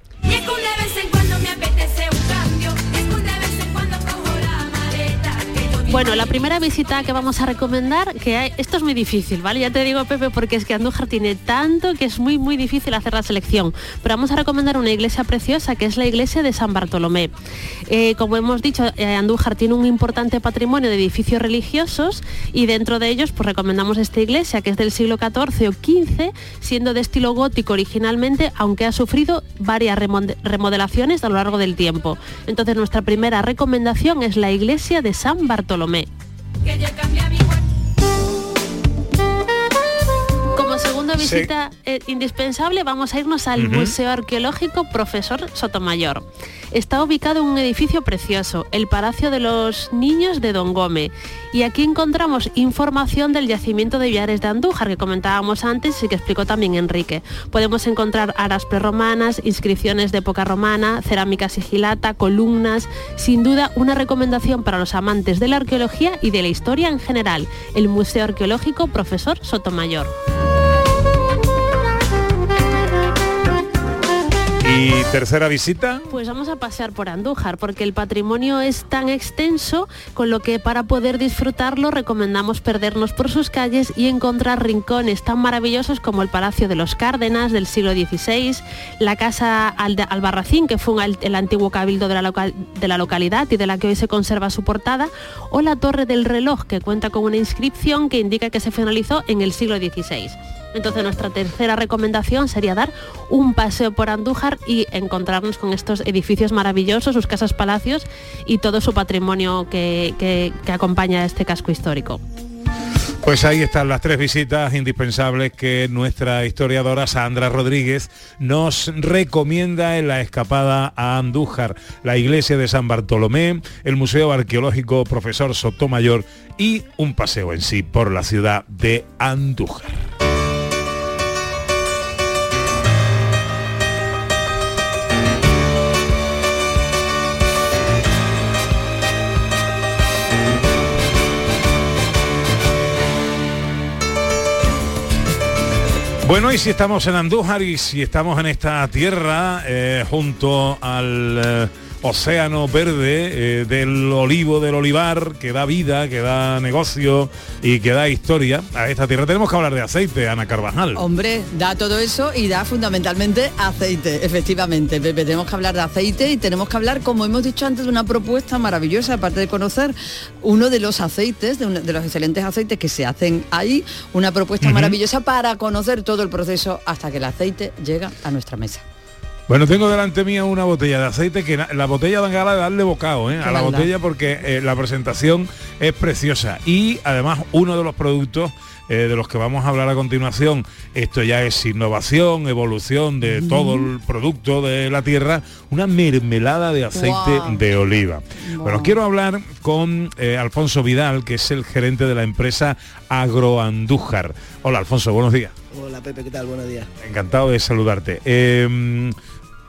[SPEAKER 4] Bueno, la primera visita que vamos a recomendar, que hay, esto es muy difícil, ¿vale? Ya te digo, Pepe, porque es que Andújar tiene tanto que es muy, muy difícil hacer la selección. Pero vamos a recomendar una iglesia preciosa, que es la iglesia de San Bartolomé. Eh, como hemos dicho, eh, Andújar tiene un importante patrimonio de edificios religiosos y dentro de ellos, pues recomendamos esta iglesia, que es del siglo XIV o XV, siendo de estilo gótico originalmente, aunque ha sufrido varias remode- remodelaciones a lo largo del tiempo. Entonces, nuestra primera recomendación es la iglesia de San Bartolomé.
[SPEAKER 10] Que
[SPEAKER 2] Sí.
[SPEAKER 4] visita eh, indispensable vamos a irnos al. Museo Arqueológico Profesor Sotomayor. Está ubicado en un edificio precioso, el Palacio de los Niños de Don Gómez. Y aquí encontramos información del yacimiento de Villares de Andújar, que comentábamos antes y que explicó también Enrique. Podemos encontrar aras prerromanas, inscripciones de época romana, cerámica sigilata, columnas. Sin duda, una recomendación para los amantes de la arqueología y de la historia en general. El Museo Arqueológico Profesor Sotomayor.
[SPEAKER 2] Y tercera visita.
[SPEAKER 4] Pues vamos a pasear por Andújar, porque el patrimonio es tan extenso, con lo que para poder disfrutarlo recomendamos perdernos por sus calles y encontrar rincones tan maravillosos como el Palacio de los Cárdenas del siglo XVI, la Casa Albarracín, que fue el antiguo cabildo de la, local- de la localidad y de la que hoy se conserva su portada, o la Torre del Reloj, que cuenta con una inscripción que indica que se finalizó en el siglo XVI. Entonces nuestra tercera recomendación sería dar un paseo por Andújar y encontrarnos con estos edificios maravillosos, sus casas palacios y todo su patrimonio que, acompaña a este casco histórico.
[SPEAKER 2] Pues ahí están las tres visitas indispensables que nuestra historiadora Sandra Rodríguez nos recomienda en la escapada a Andújar, la iglesia de San Bartolomé, el Museo Arqueológico Profesor Sotomayor y un paseo en sí por la ciudad de Andújar. Bueno, y si estamos en Andújar y si estamos en esta tierra eh, junto al eh, océano verde eh, del olivo, del olivar, que da vida, que da negocio y que da historia a esta tierra, tenemos que hablar de aceite, Ana Carvajal.
[SPEAKER 3] Hombre, da todo eso y da fundamentalmente aceite, efectivamente. Pepe, tenemos que hablar de aceite y tenemos que hablar, como hemos dicho antes, de una propuesta maravillosa, aparte de conocer uno de los aceites, de, uno de los excelentes aceites que se hacen ahí, una propuesta maravillosa para conocer todo el proceso hasta que el aceite llega a nuestra mesa.
[SPEAKER 2] Bueno, tengo delante mía una botella de aceite que la botella dan ganas de darle bocado ¿eh? a la botella porque eh, la presentación es preciosa y además uno de los productos eh, de los que vamos a hablar a continuación, esto ya es innovación, evolución de todo el producto de la tierra, una mermelada de aceite de oliva. Bueno, quiero hablar con eh, Alfonso Vidal, que es el gerente de la empresa Agroandújar. Hola Alfonso, buenos días.
[SPEAKER 11] Hola Pepe, ¿qué tal? Buenos días.
[SPEAKER 2] Encantado de saludarte. Eh,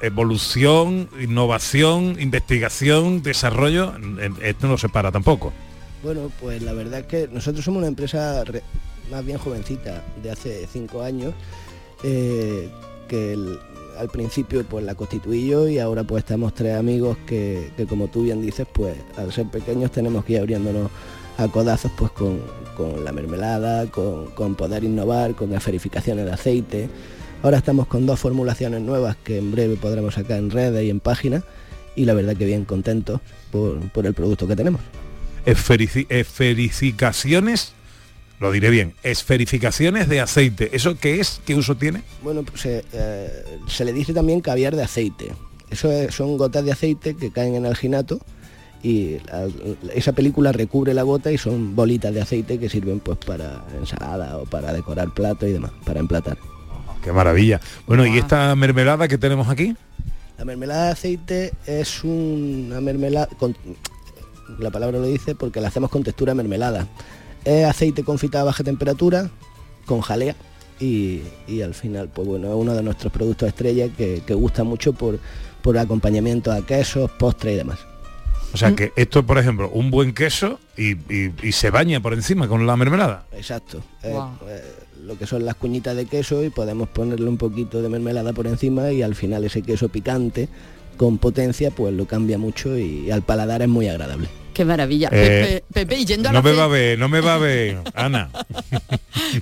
[SPEAKER 2] evolución, innovación, investigación, desarrollo, esto no se para tampoco.
[SPEAKER 11] Bueno, pues la verdad es que nosotros somos una empresa re- más bien jovencita, de hace cinco años, eh, que al principio pues la constituí yo y ahora pues estamos tres amigos que, que, como tú bien dices, pues al ser pequeños tenemos que ir abriéndonos a codazos pues con, con la mermelada, con, con poder innovar, con las verificaciones de aceite. Ahora estamos con dos formulaciones nuevas que en breve podremos sacar en redes y en páginas y la verdad que bien contentos por, por el producto que tenemos.
[SPEAKER 2] esferici- esferificaciones, lo diré bien, esferificaciones de aceite. ¿Eso qué es? ¿Qué uso tiene?
[SPEAKER 11] Bueno, pues se, eh, se le dice también caviar de aceite. Eso es- son gotas de aceite que caen en alginato y la- esa película recubre la gota y son bolitas de aceite que sirven pues para ensalada o para decorar plato y demás, para emplatar.
[SPEAKER 2] Qué maravilla. Bueno, ¿y esta mermelada que tenemos aquí?
[SPEAKER 11] La mermelada de aceite es una mermelada, con- la palabra lo dice porque la hacemos con textura mermelada. Es aceite confitado a baja temperatura, con jalea y, y al final, pues bueno, es uno de nuestros productos estrella que, que gusta mucho por, por acompañamiento a quesos, postres y demás.
[SPEAKER 2] O sea que esto, por ejemplo, un buen queso y, y- y se baña por encima con la mermelada.
[SPEAKER 11] Exacto. Eh, eh, lo que son las cuñitas de queso y podemos ponerle un poquito de mermelada por encima y al final ese queso picante con potencia pues lo cambia mucho y al paladar es muy agradable.
[SPEAKER 3] Qué maravilla.
[SPEAKER 2] Eh,
[SPEAKER 3] Pepe, Pepe, y yendo a
[SPEAKER 2] No
[SPEAKER 3] la
[SPEAKER 2] me
[SPEAKER 3] fe-
[SPEAKER 2] va a ver, no me va a ver, Ana,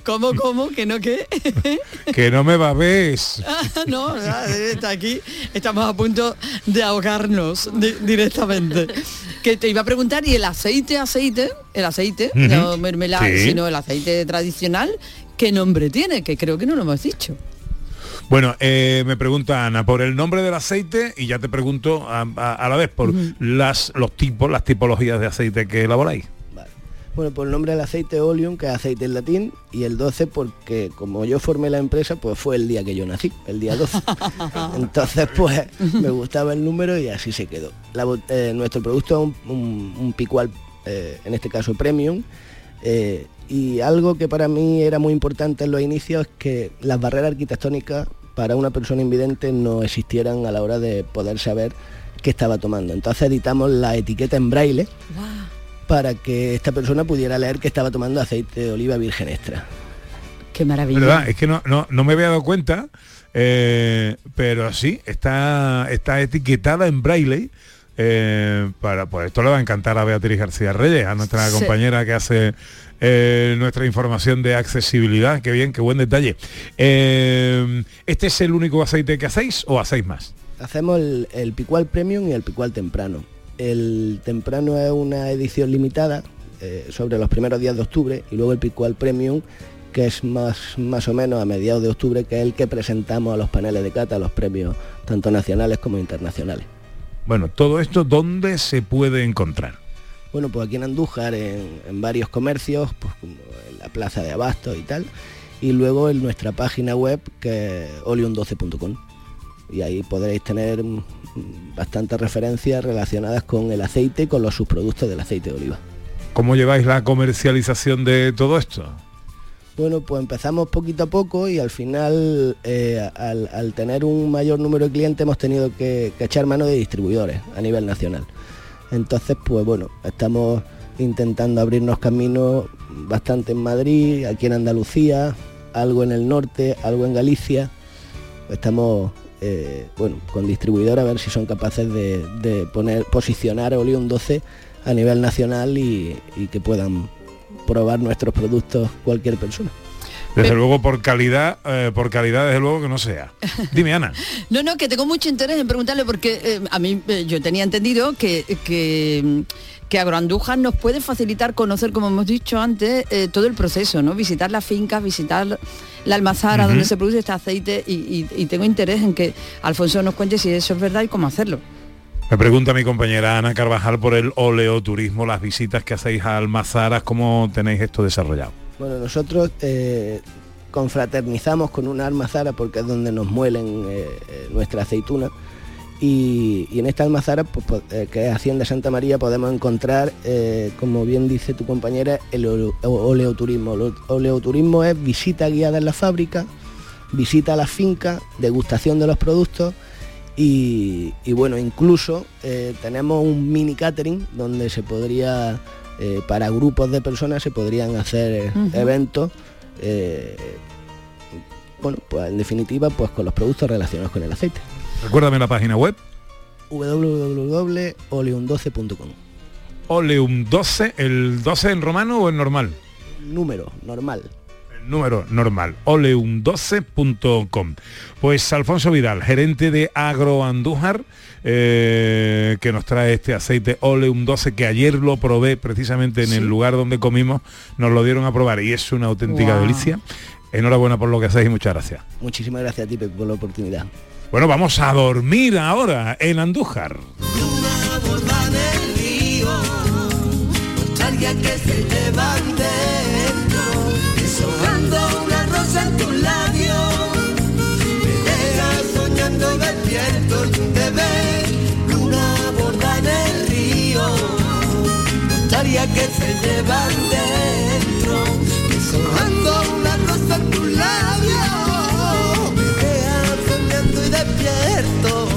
[SPEAKER 3] ¿Cómo, cómo? ¿Que no qué?
[SPEAKER 2] que no me va a ver.
[SPEAKER 3] no, está aquí. Estamos a punto de ahogarnos di- directamente. Que te iba a preguntar, ¿y el aceite, aceite, el aceite, no mermelada,
[SPEAKER 2] Sí.
[SPEAKER 3] sino el aceite tradicional, qué nombre tiene? Que creo que no lo hemos dicho.
[SPEAKER 2] Bueno, eh, me pregunta Ana por el nombre del aceite y ya te pregunto a, a- a la vez por las, los tipos, las tipologías de aceite que elaboráis.
[SPEAKER 11] Bueno, pues el nombre del aceite oleum, que es aceite en latín, y el 12 porque como yo formé la empresa, pues fue el día que yo nací, el día 12. Entonces, pues me gustaba el número y así se quedó. La eh, nuestro producto es un, un- un picual, eh, en este caso premium, eh, y algo que para mí era muy importante en los inicios es que las barreras arquitectónicas para una persona invidente no existieran a la hora de poder saber qué estaba tomando. Entonces editamos la etiqueta en braille para que esta persona pudiera leer que estaba tomando aceite de oliva virgen extra.
[SPEAKER 3] Qué maravilla.
[SPEAKER 2] ¿Verdad? Es que no, no, no me había dado cuenta, eh, pero sí, está, está etiquetada en braille. Eh, para, pues esto le va a encantar a Beatriz García Reyes, a nuestra
[SPEAKER 3] Sí.
[SPEAKER 2] compañera que hace eh, nuestra información de accesibilidad. Qué bien, qué buen detalle. Eh, ¿Este es el único aceite que hacéis o hacéis más?
[SPEAKER 11] Hacemos el, el picual premium y el picual temprano. El temprano es una edición limitada eh, sobre los primeros días de octubre y luego el picual premium que es más, más o menos a mediados de octubre, que es el que presentamos a los paneles de cata, a los premios tanto nacionales como internacionales.
[SPEAKER 2] Bueno, todo esto, ¿dónde se puede encontrar?
[SPEAKER 11] Bueno, pues aquí en Andújar, en, en varios comercios, pues como en la plaza de Abasto y tal, y luego en nuestra página web que es oleum12.com. Y ahí podréis tener mm, bastantes referencias relacionadas con el aceite y con los subproductos del aceite de oliva.
[SPEAKER 2] ¿Cómo lleváis la comercialización de todo esto?
[SPEAKER 11] Bueno, pues empezamos poquito a poco y al final, eh, al, tener un mayor número de clientes, hemos tenido que, echar mano de distribuidores a nivel nacional. Entonces, pues bueno, estamos intentando abrirnos caminos bastante en Madrid, aquí en Andalucía, algo en el norte, algo en Galicia. Estamos, eh, bueno, con distribuidores a ver si son capaces de, de poner, posicionar Oleum 12 a nivel nacional y que puedan probar nuestros productos cualquier persona.
[SPEAKER 2] Desde luego por calidad, eh, por calidad desde luego que no sea. Dime Ana.
[SPEAKER 3] No, no, que tengo mucho interés en preguntarle porque eh, a mí eh, yo tenía entendido que, que, que Agroandújar nos puede facilitar conocer, como hemos dicho antes, eh, todo el proceso, ¿no? Visitar las fincas, visitar la almazara donde se produce este aceite y, y- y tengo interés en que Alfonso nos cuente si eso es verdad y cómo hacerlo.
[SPEAKER 2] Me pregunta mi compañera Ana Carvajal por el oleoturismo, las visitas que hacéis a almazaras, ¿cómo tenéis esto desarrollado?
[SPEAKER 11] Bueno, nosotros eh, confraternizamos con una almazara porque es donde nos muelen eh, eh, nuestra aceituna. Y, en esta almazara, pues, eh, que es Hacienda Santa María, podemos encontrar, como bien dice tu compañera, el ole- oleoturismo. El oleoturismo es visita guiada en la fábrica, visita a las fincas, degustación de los productos y, y bueno, incluso eh, tenemos un mini catering donde se podría, eh, para grupos de personas se podrían hacer eventos, eh, bueno, pues en definitiva, pues con los productos relacionados con el aceite.
[SPEAKER 2] Recuérdame la página web,
[SPEAKER 11] www.oleum12.com
[SPEAKER 2] Oleum 12, ¿el 12 en romano o en normal?
[SPEAKER 11] Número, normal.
[SPEAKER 2] Número normal, oleum12.com. Pues Alfonso Vidal, gerente de Agroandújar, eh, que nos trae este aceite Oleum 12, que ayer lo probé precisamente en el lugar donde comimos, nos lo dieron a probar y es una auténtica delicia. Enhorabuena por lo que hacéis y muchas gracias.
[SPEAKER 11] Muchísimas gracias a ti Pepe, por la oportunidad.
[SPEAKER 2] Bueno, vamos a dormir ahora en Andújar.
[SPEAKER 8] Que se llevan dentro, deshojando una rosa en tus labios. Me soñando y despierto.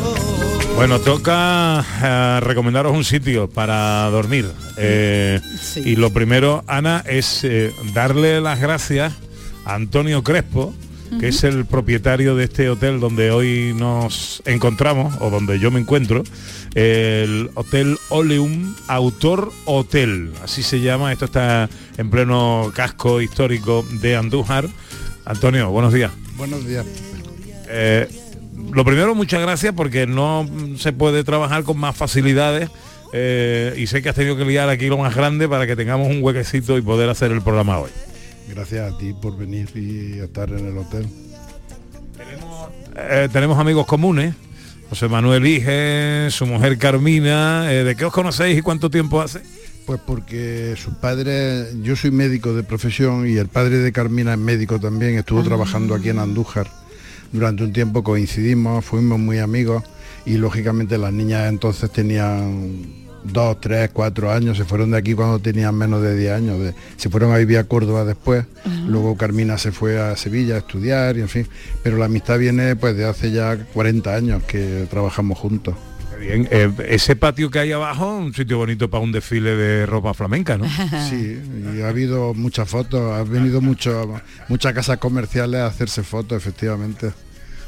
[SPEAKER 2] Bueno, toca eh, recomendaros un sitio para dormir. Eh, Y lo primero, Ana, es eh, darle las gracias a Antonio Crespo, que es el propietario de este hotel donde hoy nos encontramos, o donde yo me encuentro, el Hotel Oleum Autor Hotel, así se llama, esto está en pleno casco histórico de Andújar. Antonio, buenos días.
[SPEAKER 12] Buenos días.
[SPEAKER 2] Eh, lo primero, muchas gracias porque no se puede trabajar con más facilidades eh, y sé que has tenido que liar aquí lo más grande para que tengamos un huequecito y poder hacer el programa hoy.
[SPEAKER 12] Gracias a ti por venir y estar en el hotel.
[SPEAKER 2] Eh, tenemos amigos comunes, José Manuel Ige, su mujer Carmina, eh, ¿de qué os conocéis y cuánto tiempo hace?
[SPEAKER 12] Pues porque sus padres, yo soy médico de profesión y el padre de Carmina es médico también, estuvo trabajando aquí en Andújar. Durante un tiempo coincidimos, fuimos muy amigos y lógicamente las niñas entonces tenían dos, tres, cuatro años, se fueron de aquí cuando tenían menos de 10 años, de- se fueron a vivir a Córdoba después, luego Carmina se fue a Sevilla a estudiar y en fin, pero la amistad viene pues de hace ya 40 años que trabajamos juntos.
[SPEAKER 2] Qué Bien, eh, ese patio que hay abajo, un sitio bonito para un desfile de ropa flamenca, ¿no?
[SPEAKER 12] Sí, y ha habido muchas fotos, ha venido mucho, muchas casas comerciales a hacerse fotos, efectivamente.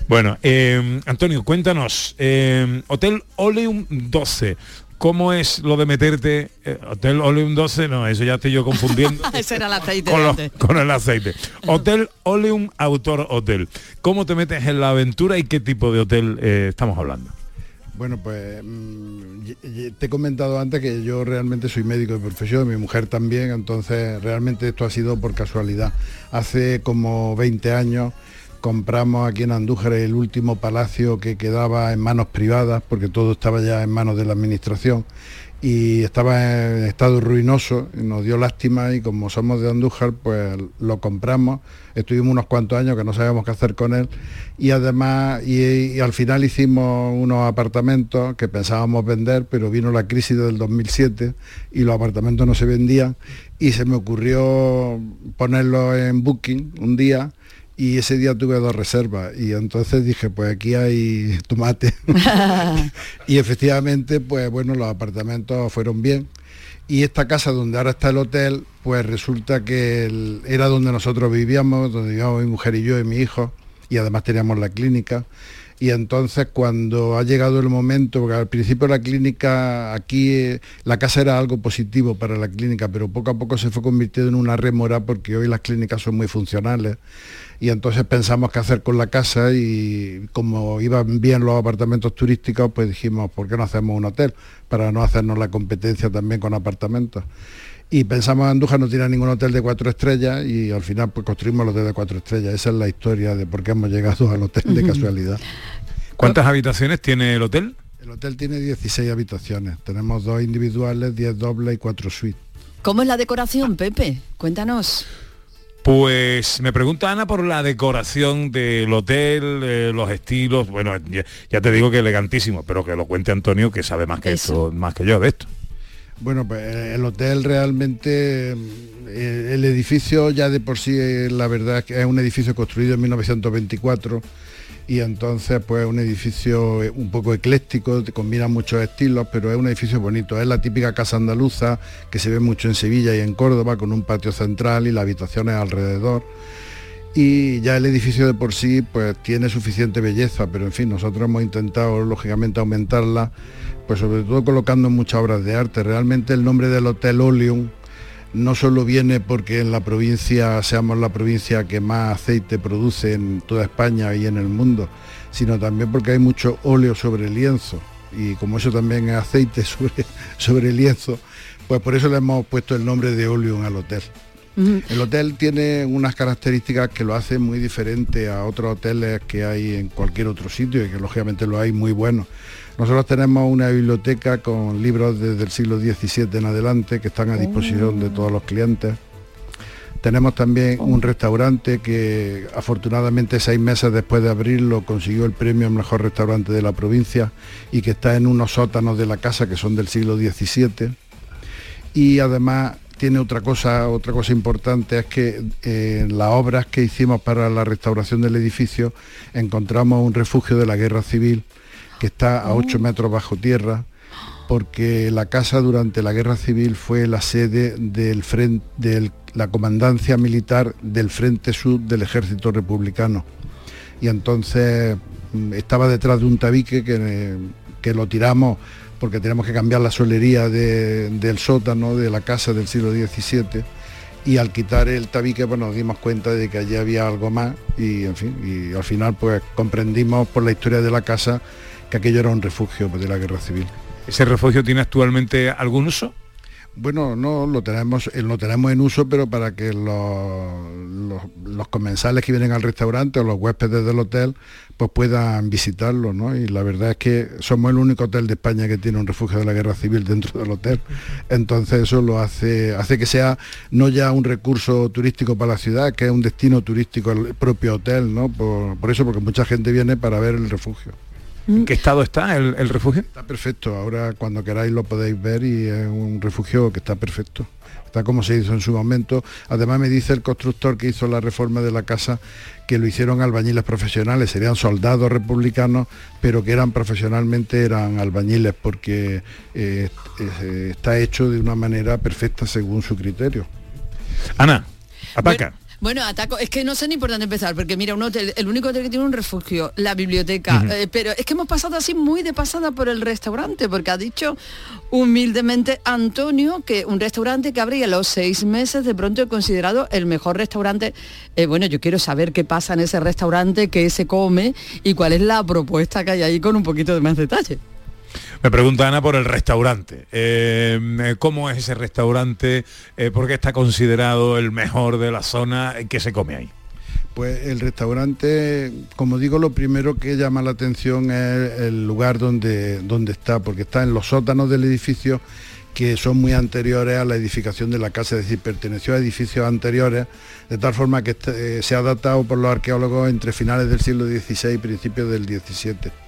[SPEAKER 2] Bueno, eh, Antonio, cuéntanos, eh, Hotel Oleum 12, ¿cómo es lo de meterte? eh, Hotel Oleum 12, no, eso ya estoy yo confundiendo.
[SPEAKER 3] Ese era el aceite.
[SPEAKER 2] con, el aceite. Hotel Oleum Autor Hotel. ¿Cómo te metes en la aventura y qué tipo de hotel eh, estamos hablando?
[SPEAKER 12] Bueno, pues mm, te he comentado antes que yo realmente soy médico de profesión, mi mujer también, entonces realmente esto ha sido por casualidad. Hace como 20 años compramos aquí en Andújar el último palacio que quedaba en manos privadas, porque todo estaba ya en manos de la administración y estaba en estado ruinoso, y nos dio lástima y como somos de Andújar, pues lo compramos, estuvimos unos cuantos años que no sabíamos qué hacer con él y además, y, y al final hicimos unos apartamentos que pensábamos vender, pero vino la crisis del 2007 y los apartamentos no se vendían y se me ocurrió ponerlos en booking un día y ese día tuve dos reservas y entonces dije pues aquí hay tomate y efectivamente pues bueno los apartamentos fueron bien. Y esta casa donde ahora está el hotel pues resulta que el- era donde nosotros vivíamos donde vivíamos mi mujer y yo y mi hijo y además teníamos la clínica. Y entonces cuando ha llegado el momento, porque al principio la clínica, aquí eh, la casa era algo positivo para la clínica, pero poco a poco se fue convirtiendo en una rémora porque hoy las clínicas son muy funcionales y entonces pensamos qué hacer con la casa y como iban bien los apartamentos turísticos, pues dijimos, ¿por qué no hacemos un hotel? Para no hacernos la competencia también con apartamentos. Y pensamos Andújar no tiene ningún hotel de cuatro estrellas y al final pues construimos el hotel de cuatro estrellas. Esa es la historia de por qué hemos llegado al hotel de casualidad.
[SPEAKER 2] ¿Cuántas habitaciones tiene el hotel?
[SPEAKER 12] El hotel tiene 16 habitaciones. Tenemos dos individuales, 10 dobles y cuatro suites.
[SPEAKER 3] ¿Cómo es la decoración, Pepe? Cuéntanos.
[SPEAKER 2] Pues me pregunta Ana por la decoración del hotel, eh, los estilos, bueno, ya, ya te digo que elegantísimo, pero que lo cuente Antonio que sabe más que esto, más que yo de esto.
[SPEAKER 12] Bueno, pues eh, el hotel realmente, eh, el edificio ya de por sí, la verdad es que es un edificio construido en 1924 y entonces pues un edificio eh, un poco ecléctico, combina muchos estilos, pero es un edificio bonito. Es la típica casa andaluza que se ve mucho en Sevilla y en Córdoba con un patio central y las habitaciones alrededor. Y ya el edificio de por sí pues tiene suficiente belleza, pero en fin, nosotros hemos intentado lógicamente aumentarla, pues sobre todo colocando muchas obras de arte. Realmente el nombre del Hotel Oleum no solo viene porque en la provincia seamos la provincia que más aceite produce en toda España y en el mundo, sino también porque hay mucho óleo sobre lienzo y como eso también es aceite sobre, sobre lienzo, pues por eso le hemos puesto el nombre de Oleum al hotel. El hotel tiene unas características que lo hacen muy diferente a otros hoteles que hay en cualquier otro sitio y que lógicamente lo hay muy buenos. Nosotros tenemos una biblioteca con libros desde el siglo XVII en adelante que están a disposición de todos los clientes. Tenemos también un restaurante que afortunadamente seis meses después de abrirlo consiguió el premio al mejor restaurante de la provincia y que está en unos sótanos de la casa que son del siglo XVII. Y además tiene otra cosa, otra cosa importante es que eh, las obras que hicimos para la restauración del edificio encontramos un refugio de la guerra civil que está a 8 metros bajo tierra porque la casa durante la guerra civil fue la sede del frente, de la comandancia militar del Frente Sur del Ejército Republicano. Y entonces mm, estaba detrás de un tabique que, que lo tiramos porque tenemos que cambiar la solería de- del sótano de la casa del siglo XVII y al quitar el tabique pues nos dimos cuenta de que allí había algo más y en fin, y al final pues comprendimos por la historia de la casa que aquello era un refugio de la guerra civil.
[SPEAKER 2] ¿Ese refugio tiene actualmente algún uso?
[SPEAKER 12] Bueno, no lo tenemos, eh, lo tenemos en uso, pero para que los, los, los comensales que vienen al restaurante o los huéspedes del hotel pues puedan visitarlo, ¿no? Y la verdad es que somos el único hotel de España que tiene un refugio de la guerra civil dentro del hotel. Entonces eso lo hace, hace que sea no ya un recurso turístico para la ciudad, que es un destino turístico el propio hotel, ¿no? Por, por eso, porque mucha gente viene para ver el refugio.
[SPEAKER 2] ¿En qué estado está el, el refugio?
[SPEAKER 12] Está perfecto, ahora cuando queráis lo podéis ver y es un refugio que está perfecto. Está como se hizo en su momento. Además me dice el constructor que hizo la reforma de la casa que lo hicieron albañiles profesionales, serían soldados republicanos, pero que eran profesionalmente eran albañiles porque eh, eh, está hecho de una manera perfecta según su criterio.
[SPEAKER 2] Ana, ataca.
[SPEAKER 3] Bueno, ataco, es que no sé ni por dónde empezar, porque mira, un hotel, el único hotel que tiene un refugio, la biblioteca, eh, pero es que hemos pasado así muy de pasada por el restaurante, porque ha dicho humildemente Antonio que un restaurante que abría los seis meses de pronto es considerado el mejor restaurante. Eh, bueno, yo quiero saber qué pasa en ese restaurante, qué se come y cuál es la propuesta que hay ahí con un poquito de más detalle.
[SPEAKER 2] Me pregunta Ana por el restaurante. Eh, ¿Cómo es ese restaurante? Eh, ¿Por qué está considerado el mejor de la zona? ¿Qué se come ahí?
[SPEAKER 12] Pues el restaurante, como digo, lo primero que llama la atención es el lugar donde, donde está, porque está en los sótanos del edificio que son muy anteriores a la edificación de la casa, es decir, perteneció a edificios anteriores, de tal forma que este, eh, se ha datado por los arqueólogos entre finales del siglo XVI y principios del XVII.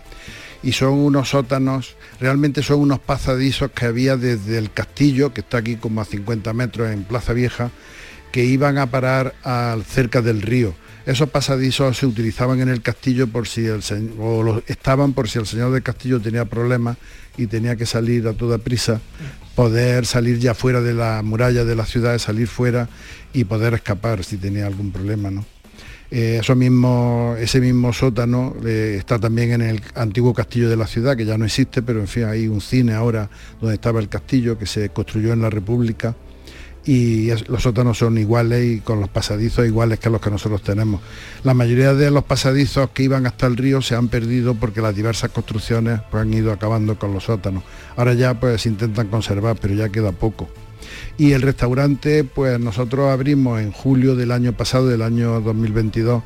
[SPEAKER 12] Y son unos sótanos, realmente son unos pasadizos que había desde el castillo, que está aquí como a 50 metros en Plaza Vieja, que iban a parar al- cerca del río. Esos pasadizos se utilizaban en el castillo por si el o los- estaban por si el señor del castillo tenía problemas y tenía que salir a toda prisa, poder salir ya fuera de la muralla de la ciudad, salir fuera y poder escapar si tenía algún problema, ¿no? Eh, eso mismo, ese mismo sótano eh, está también en el antiguo castillo de la ciudad, que ya no existe, pero en fin, hay un cine ahora donde estaba el castillo, que se construyó en la República, y los sótanos son iguales y con los pasadizos iguales que los que nosotros tenemos. La mayoría de los pasadizos que iban hasta el río se han perdido porque las diversas construcciones pues, han ido acabando con los sótanos. Ahora ya pues intentan conservar, pero ya queda poco. Y el restaurante, pues nosotros abrimos en julio del año pasado, del año 2022,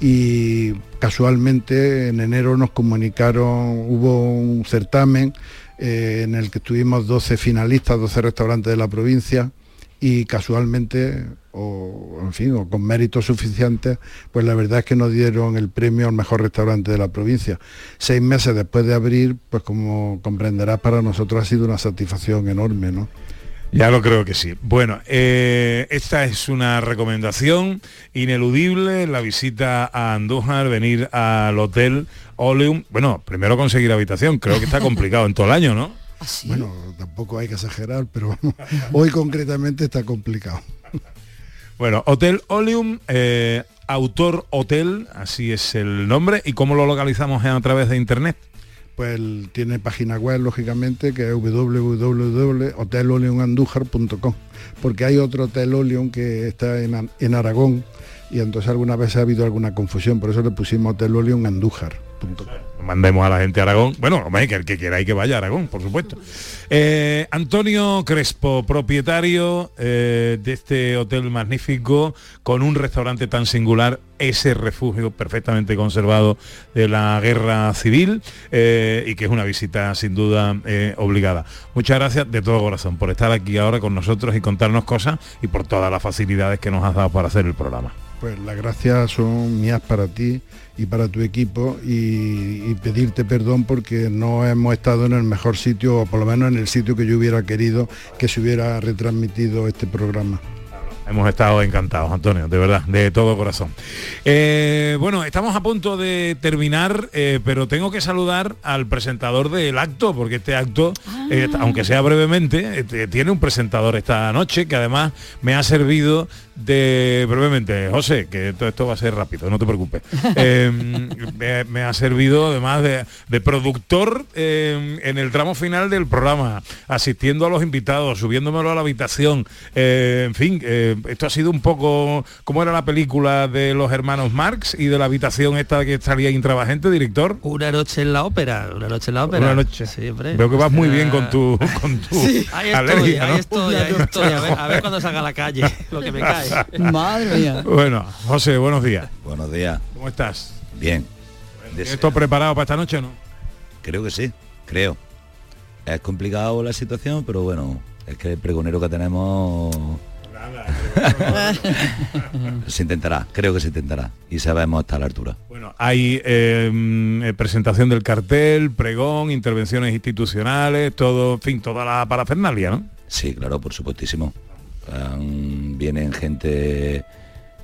[SPEAKER 12] y casualmente en enero nos comunicaron, hubo un certamen eh, en el que tuvimos 12 finalistas, 12 restaurantes de la provincia, y casualmente, o en fin, o con méritos suficientes, pues la verdad es que nos dieron el premio al mejor restaurante de la provincia. Seis meses después de abrir, pues como comprenderás, para nosotros ha sido una satisfacción enorme, ¿no?
[SPEAKER 2] Ya lo creo que sí. Bueno, eh, esta es una recomendación ineludible, la visita a Andújar, venir al hotel Oleum. Bueno, primero conseguir habitación, creo que está complicado en todo el año, ¿no?
[SPEAKER 12] Bueno, tampoco hay que exagerar, pero hoy concretamente está complicado.
[SPEAKER 2] Bueno, Hotel Oleum, eh, autor hotel, así es el nombre. ¿Y cómo lo localizamos a través de internet?
[SPEAKER 12] Pues tiene página web, lógicamente, que es www.hoteloleumandújar.com porque hay otro Hotel Oleon que está en, en Aragón y entonces alguna vez ha habido alguna confusión, por eso le pusimos Hotel Andújar.
[SPEAKER 2] Mandemos a la gente Aragón. Bueno, que el que quiera y que vaya Aragón, por supuesto. Eh, Antonio Crespo, propietario eh, de este hotel magnífico, con un restaurante tan singular, ese refugio perfectamente conservado de la guerra civil, eh, y que es una visita sin duda obligada. Muchas gracias de todo corazón por estar aquí ahora con nosotros y contarnos cosas y por todas las facilidades que nos has dado para hacer el programa.
[SPEAKER 12] Pues las gracias son mías para ti y para tu equipo y, y pedirte perdón porque no hemos estado en el mejor sitio o por lo menos en el sitio que yo hubiera querido que se hubiera retransmitido este programa.
[SPEAKER 2] Hemos estado encantados, Antonio, de verdad, de todo corazón. Eh, bueno, estamos a punto de terminar, eh, pero tengo que saludar al presentador del acto, porque este acto, eh, aunque sea brevemente, eh, tiene un presentador esta noche que además me ha servido de brevemente, José, que todo esto va a ser rápido, no te preocupes. Eh, me, me ha servido además de, de productor eh, en el tramo final del programa, asistiendo a los invitados, subiéndomelo a la habitación. Eh, en fin, eh, esto ha sido un poco como era la película de los hermanos Marx y de la habitación esta que salía intrabagente, director.
[SPEAKER 13] Una noche en la ópera, una noche en la ópera.
[SPEAKER 2] Una noche.
[SPEAKER 13] Sí.
[SPEAKER 2] Veo que vas muy bien con tu, con tu
[SPEAKER 13] Ahí estoy,
[SPEAKER 2] alergia,
[SPEAKER 13] ahí estoy, ahí estoy. A ver, a ver cuando salga a la calle lo que me cae.
[SPEAKER 3] Madre mía.
[SPEAKER 2] Bueno, José, buenos días.
[SPEAKER 14] Buenos días.
[SPEAKER 2] ¿Cómo estás?
[SPEAKER 14] Bien.
[SPEAKER 2] ¿Tienes ¿Esto preparado para esta noche o no?
[SPEAKER 14] Creo que sí, creo. Es complicado la situación, pero bueno, es que el pregonero que tenemos se intentará, creo que se intentará y sabemos estar a la altura.
[SPEAKER 2] Bueno, hay eh, mm, presentación del cartel, pregón, intervenciones institucionales, todo, en fin, toda la parafernalia, ¿no?
[SPEAKER 14] Sí, claro, por supuestísimo. Vienen gente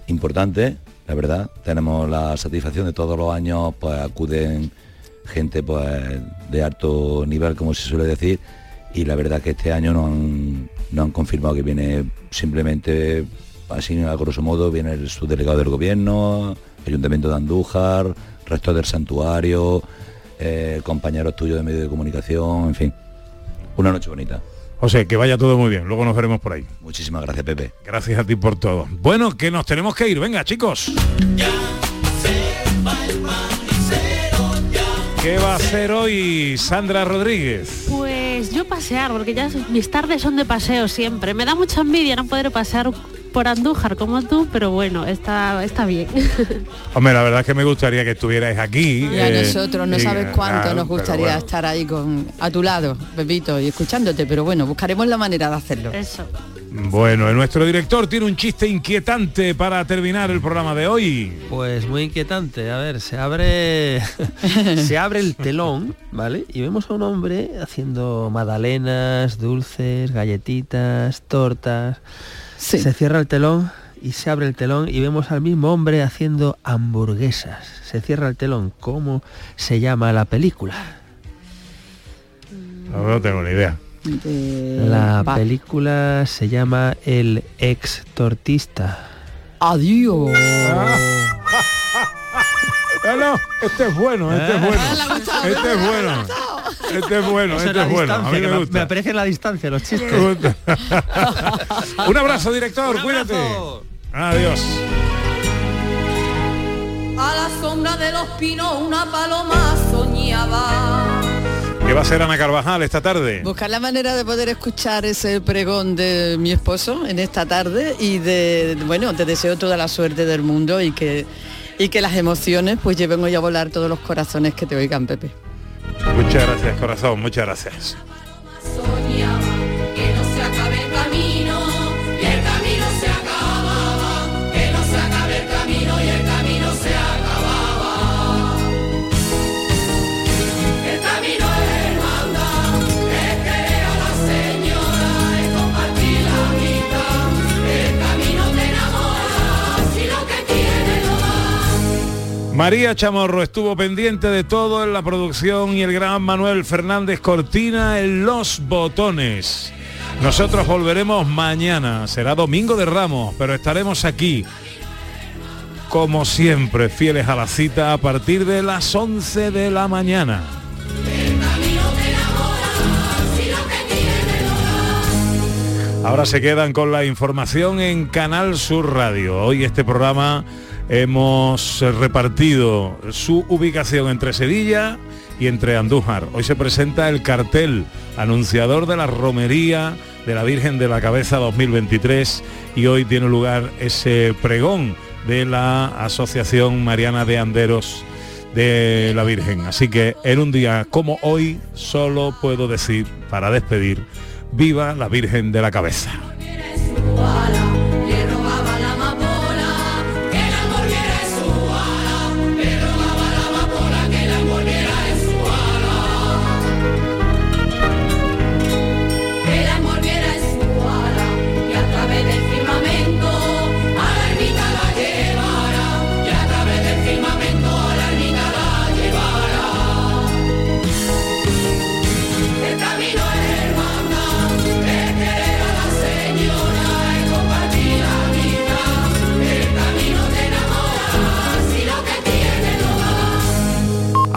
[SPEAKER 14] importante, la verdad. Tenemos la satisfacción de todos los años, pues acuden gente pues de alto nivel, como se suele decir, y la verdad que este año no han, no han confirmado que viene simplemente, así a grosso modo, viene el subdelegado del gobierno, Ayuntamiento de Andújar, resto del santuario, eh, compañeros tuyos de medios de comunicación, en fin. Una noche bonita.
[SPEAKER 2] José, que vaya todo muy bien, luego nos veremos por ahí.
[SPEAKER 14] Muchísimas gracias, Pepe.
[SPEAKER 2] Gracias a ti por todo. Bueno, que nos tenemos que ir, venga chicos. ¿Qué va a hacer hoy Sandra Rodríguez?
[SPEAKER 4] Pues yo pasear, porque ya mis tardes son de paseo siempre. Me da mucha envidia no poder pasear por Andújar como tú, pero bueno, está, está bien.
[SPEAKER 2] Hombre, la verdad es que me gustaría que estuvierais aquí.
[SPEAKER 3] Y a
[SPEAKER 2] eh,
[SPEAKER 3] nosotros no
[SPEAKER 2] y,
[SPEAKER 3] sabes cuánto
[SPEAKER 2] claro,
[SPEAKER 3] nos gustaría
[SPEAKER 2] bueno.
[SPEAKER 3] estar ahí con a tu lado, Pepito, y escuchándote, pero bueno, buscaremos la manera de hacerlo.
[SPEAKER 4] Eso.
[SPEAKER 2] Bueno, el nuestro director tiene un chiste inquietante para terminar el programa de hoy.
[SPEAKER 13] Pues muy inquietante. A ver, se abre se abre el telón, ¿vale? Y vemos a un hombre haciendo magdalenas, dulces, galletitas, tortas. Se cierra el telón y se abre el telón y vemos al mismo hombre haciendo hamburguesas. Se cierra el telón. ¿Cómo se llama la película?
[SPEAKER 2] No, no tengo ni idea.
[SPEAKER 13] La película se llama El ex tortista.
[SPEAKER 3] Adiós.
[SPEAKER 2] No, este es bueno, este es bueno. Este es bueno. Este es bueno, este es bueno. A mí me gusta.
[SPEAKER 13] me aprecia la distancia, los chistes.
[SPEAKER 2] Un abrazo, director, cuídate. Adiós.
[SPEAKER 10] A la sombra de los pinos una paloma soñaba.
[SPEAKER 2] ¿Qué va a hacer Ana Carvajal esta tarde?
[SPEAKER 3] Buscar la manera de poder escuchar ese pregón de mi esposo en esta tarde y de, bueno, te deseo toda la suerte del mundo y que, y que las emociones pues lleven hoy a volar todos los corazones que te oigan, Pepe.
[SPEAKER 2] Muchas gracias, corazón, muchas gracias. María Chamorro estuvo pendiente de todo en la producción y el gran Manuel Fernández Cortina en Los Botones. Nosotros volveremos mañana, será domingo de Ramos, pero estaremos aquí, como siempre, fieles a la cita a partir de las 11 de la mañana. Ahora se quedan con la información en Canal Sur Radio. Hoy este programa hemos repartido su ubicación entre Sevilla y entre Andújar. Hoy se presenta el cartel anunciador de la romería de la Virgen de la Cabeza 2023 y hoy tiene lugar ese pregón de la Asociación Mariana de Anderos de la Virgen. Así que en un día como hoy solo puedo decir para despedir, viva la Virgen de la Cabeza.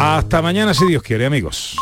[SPEAKER 2] Hasta mañana si Dios quiere, amigos.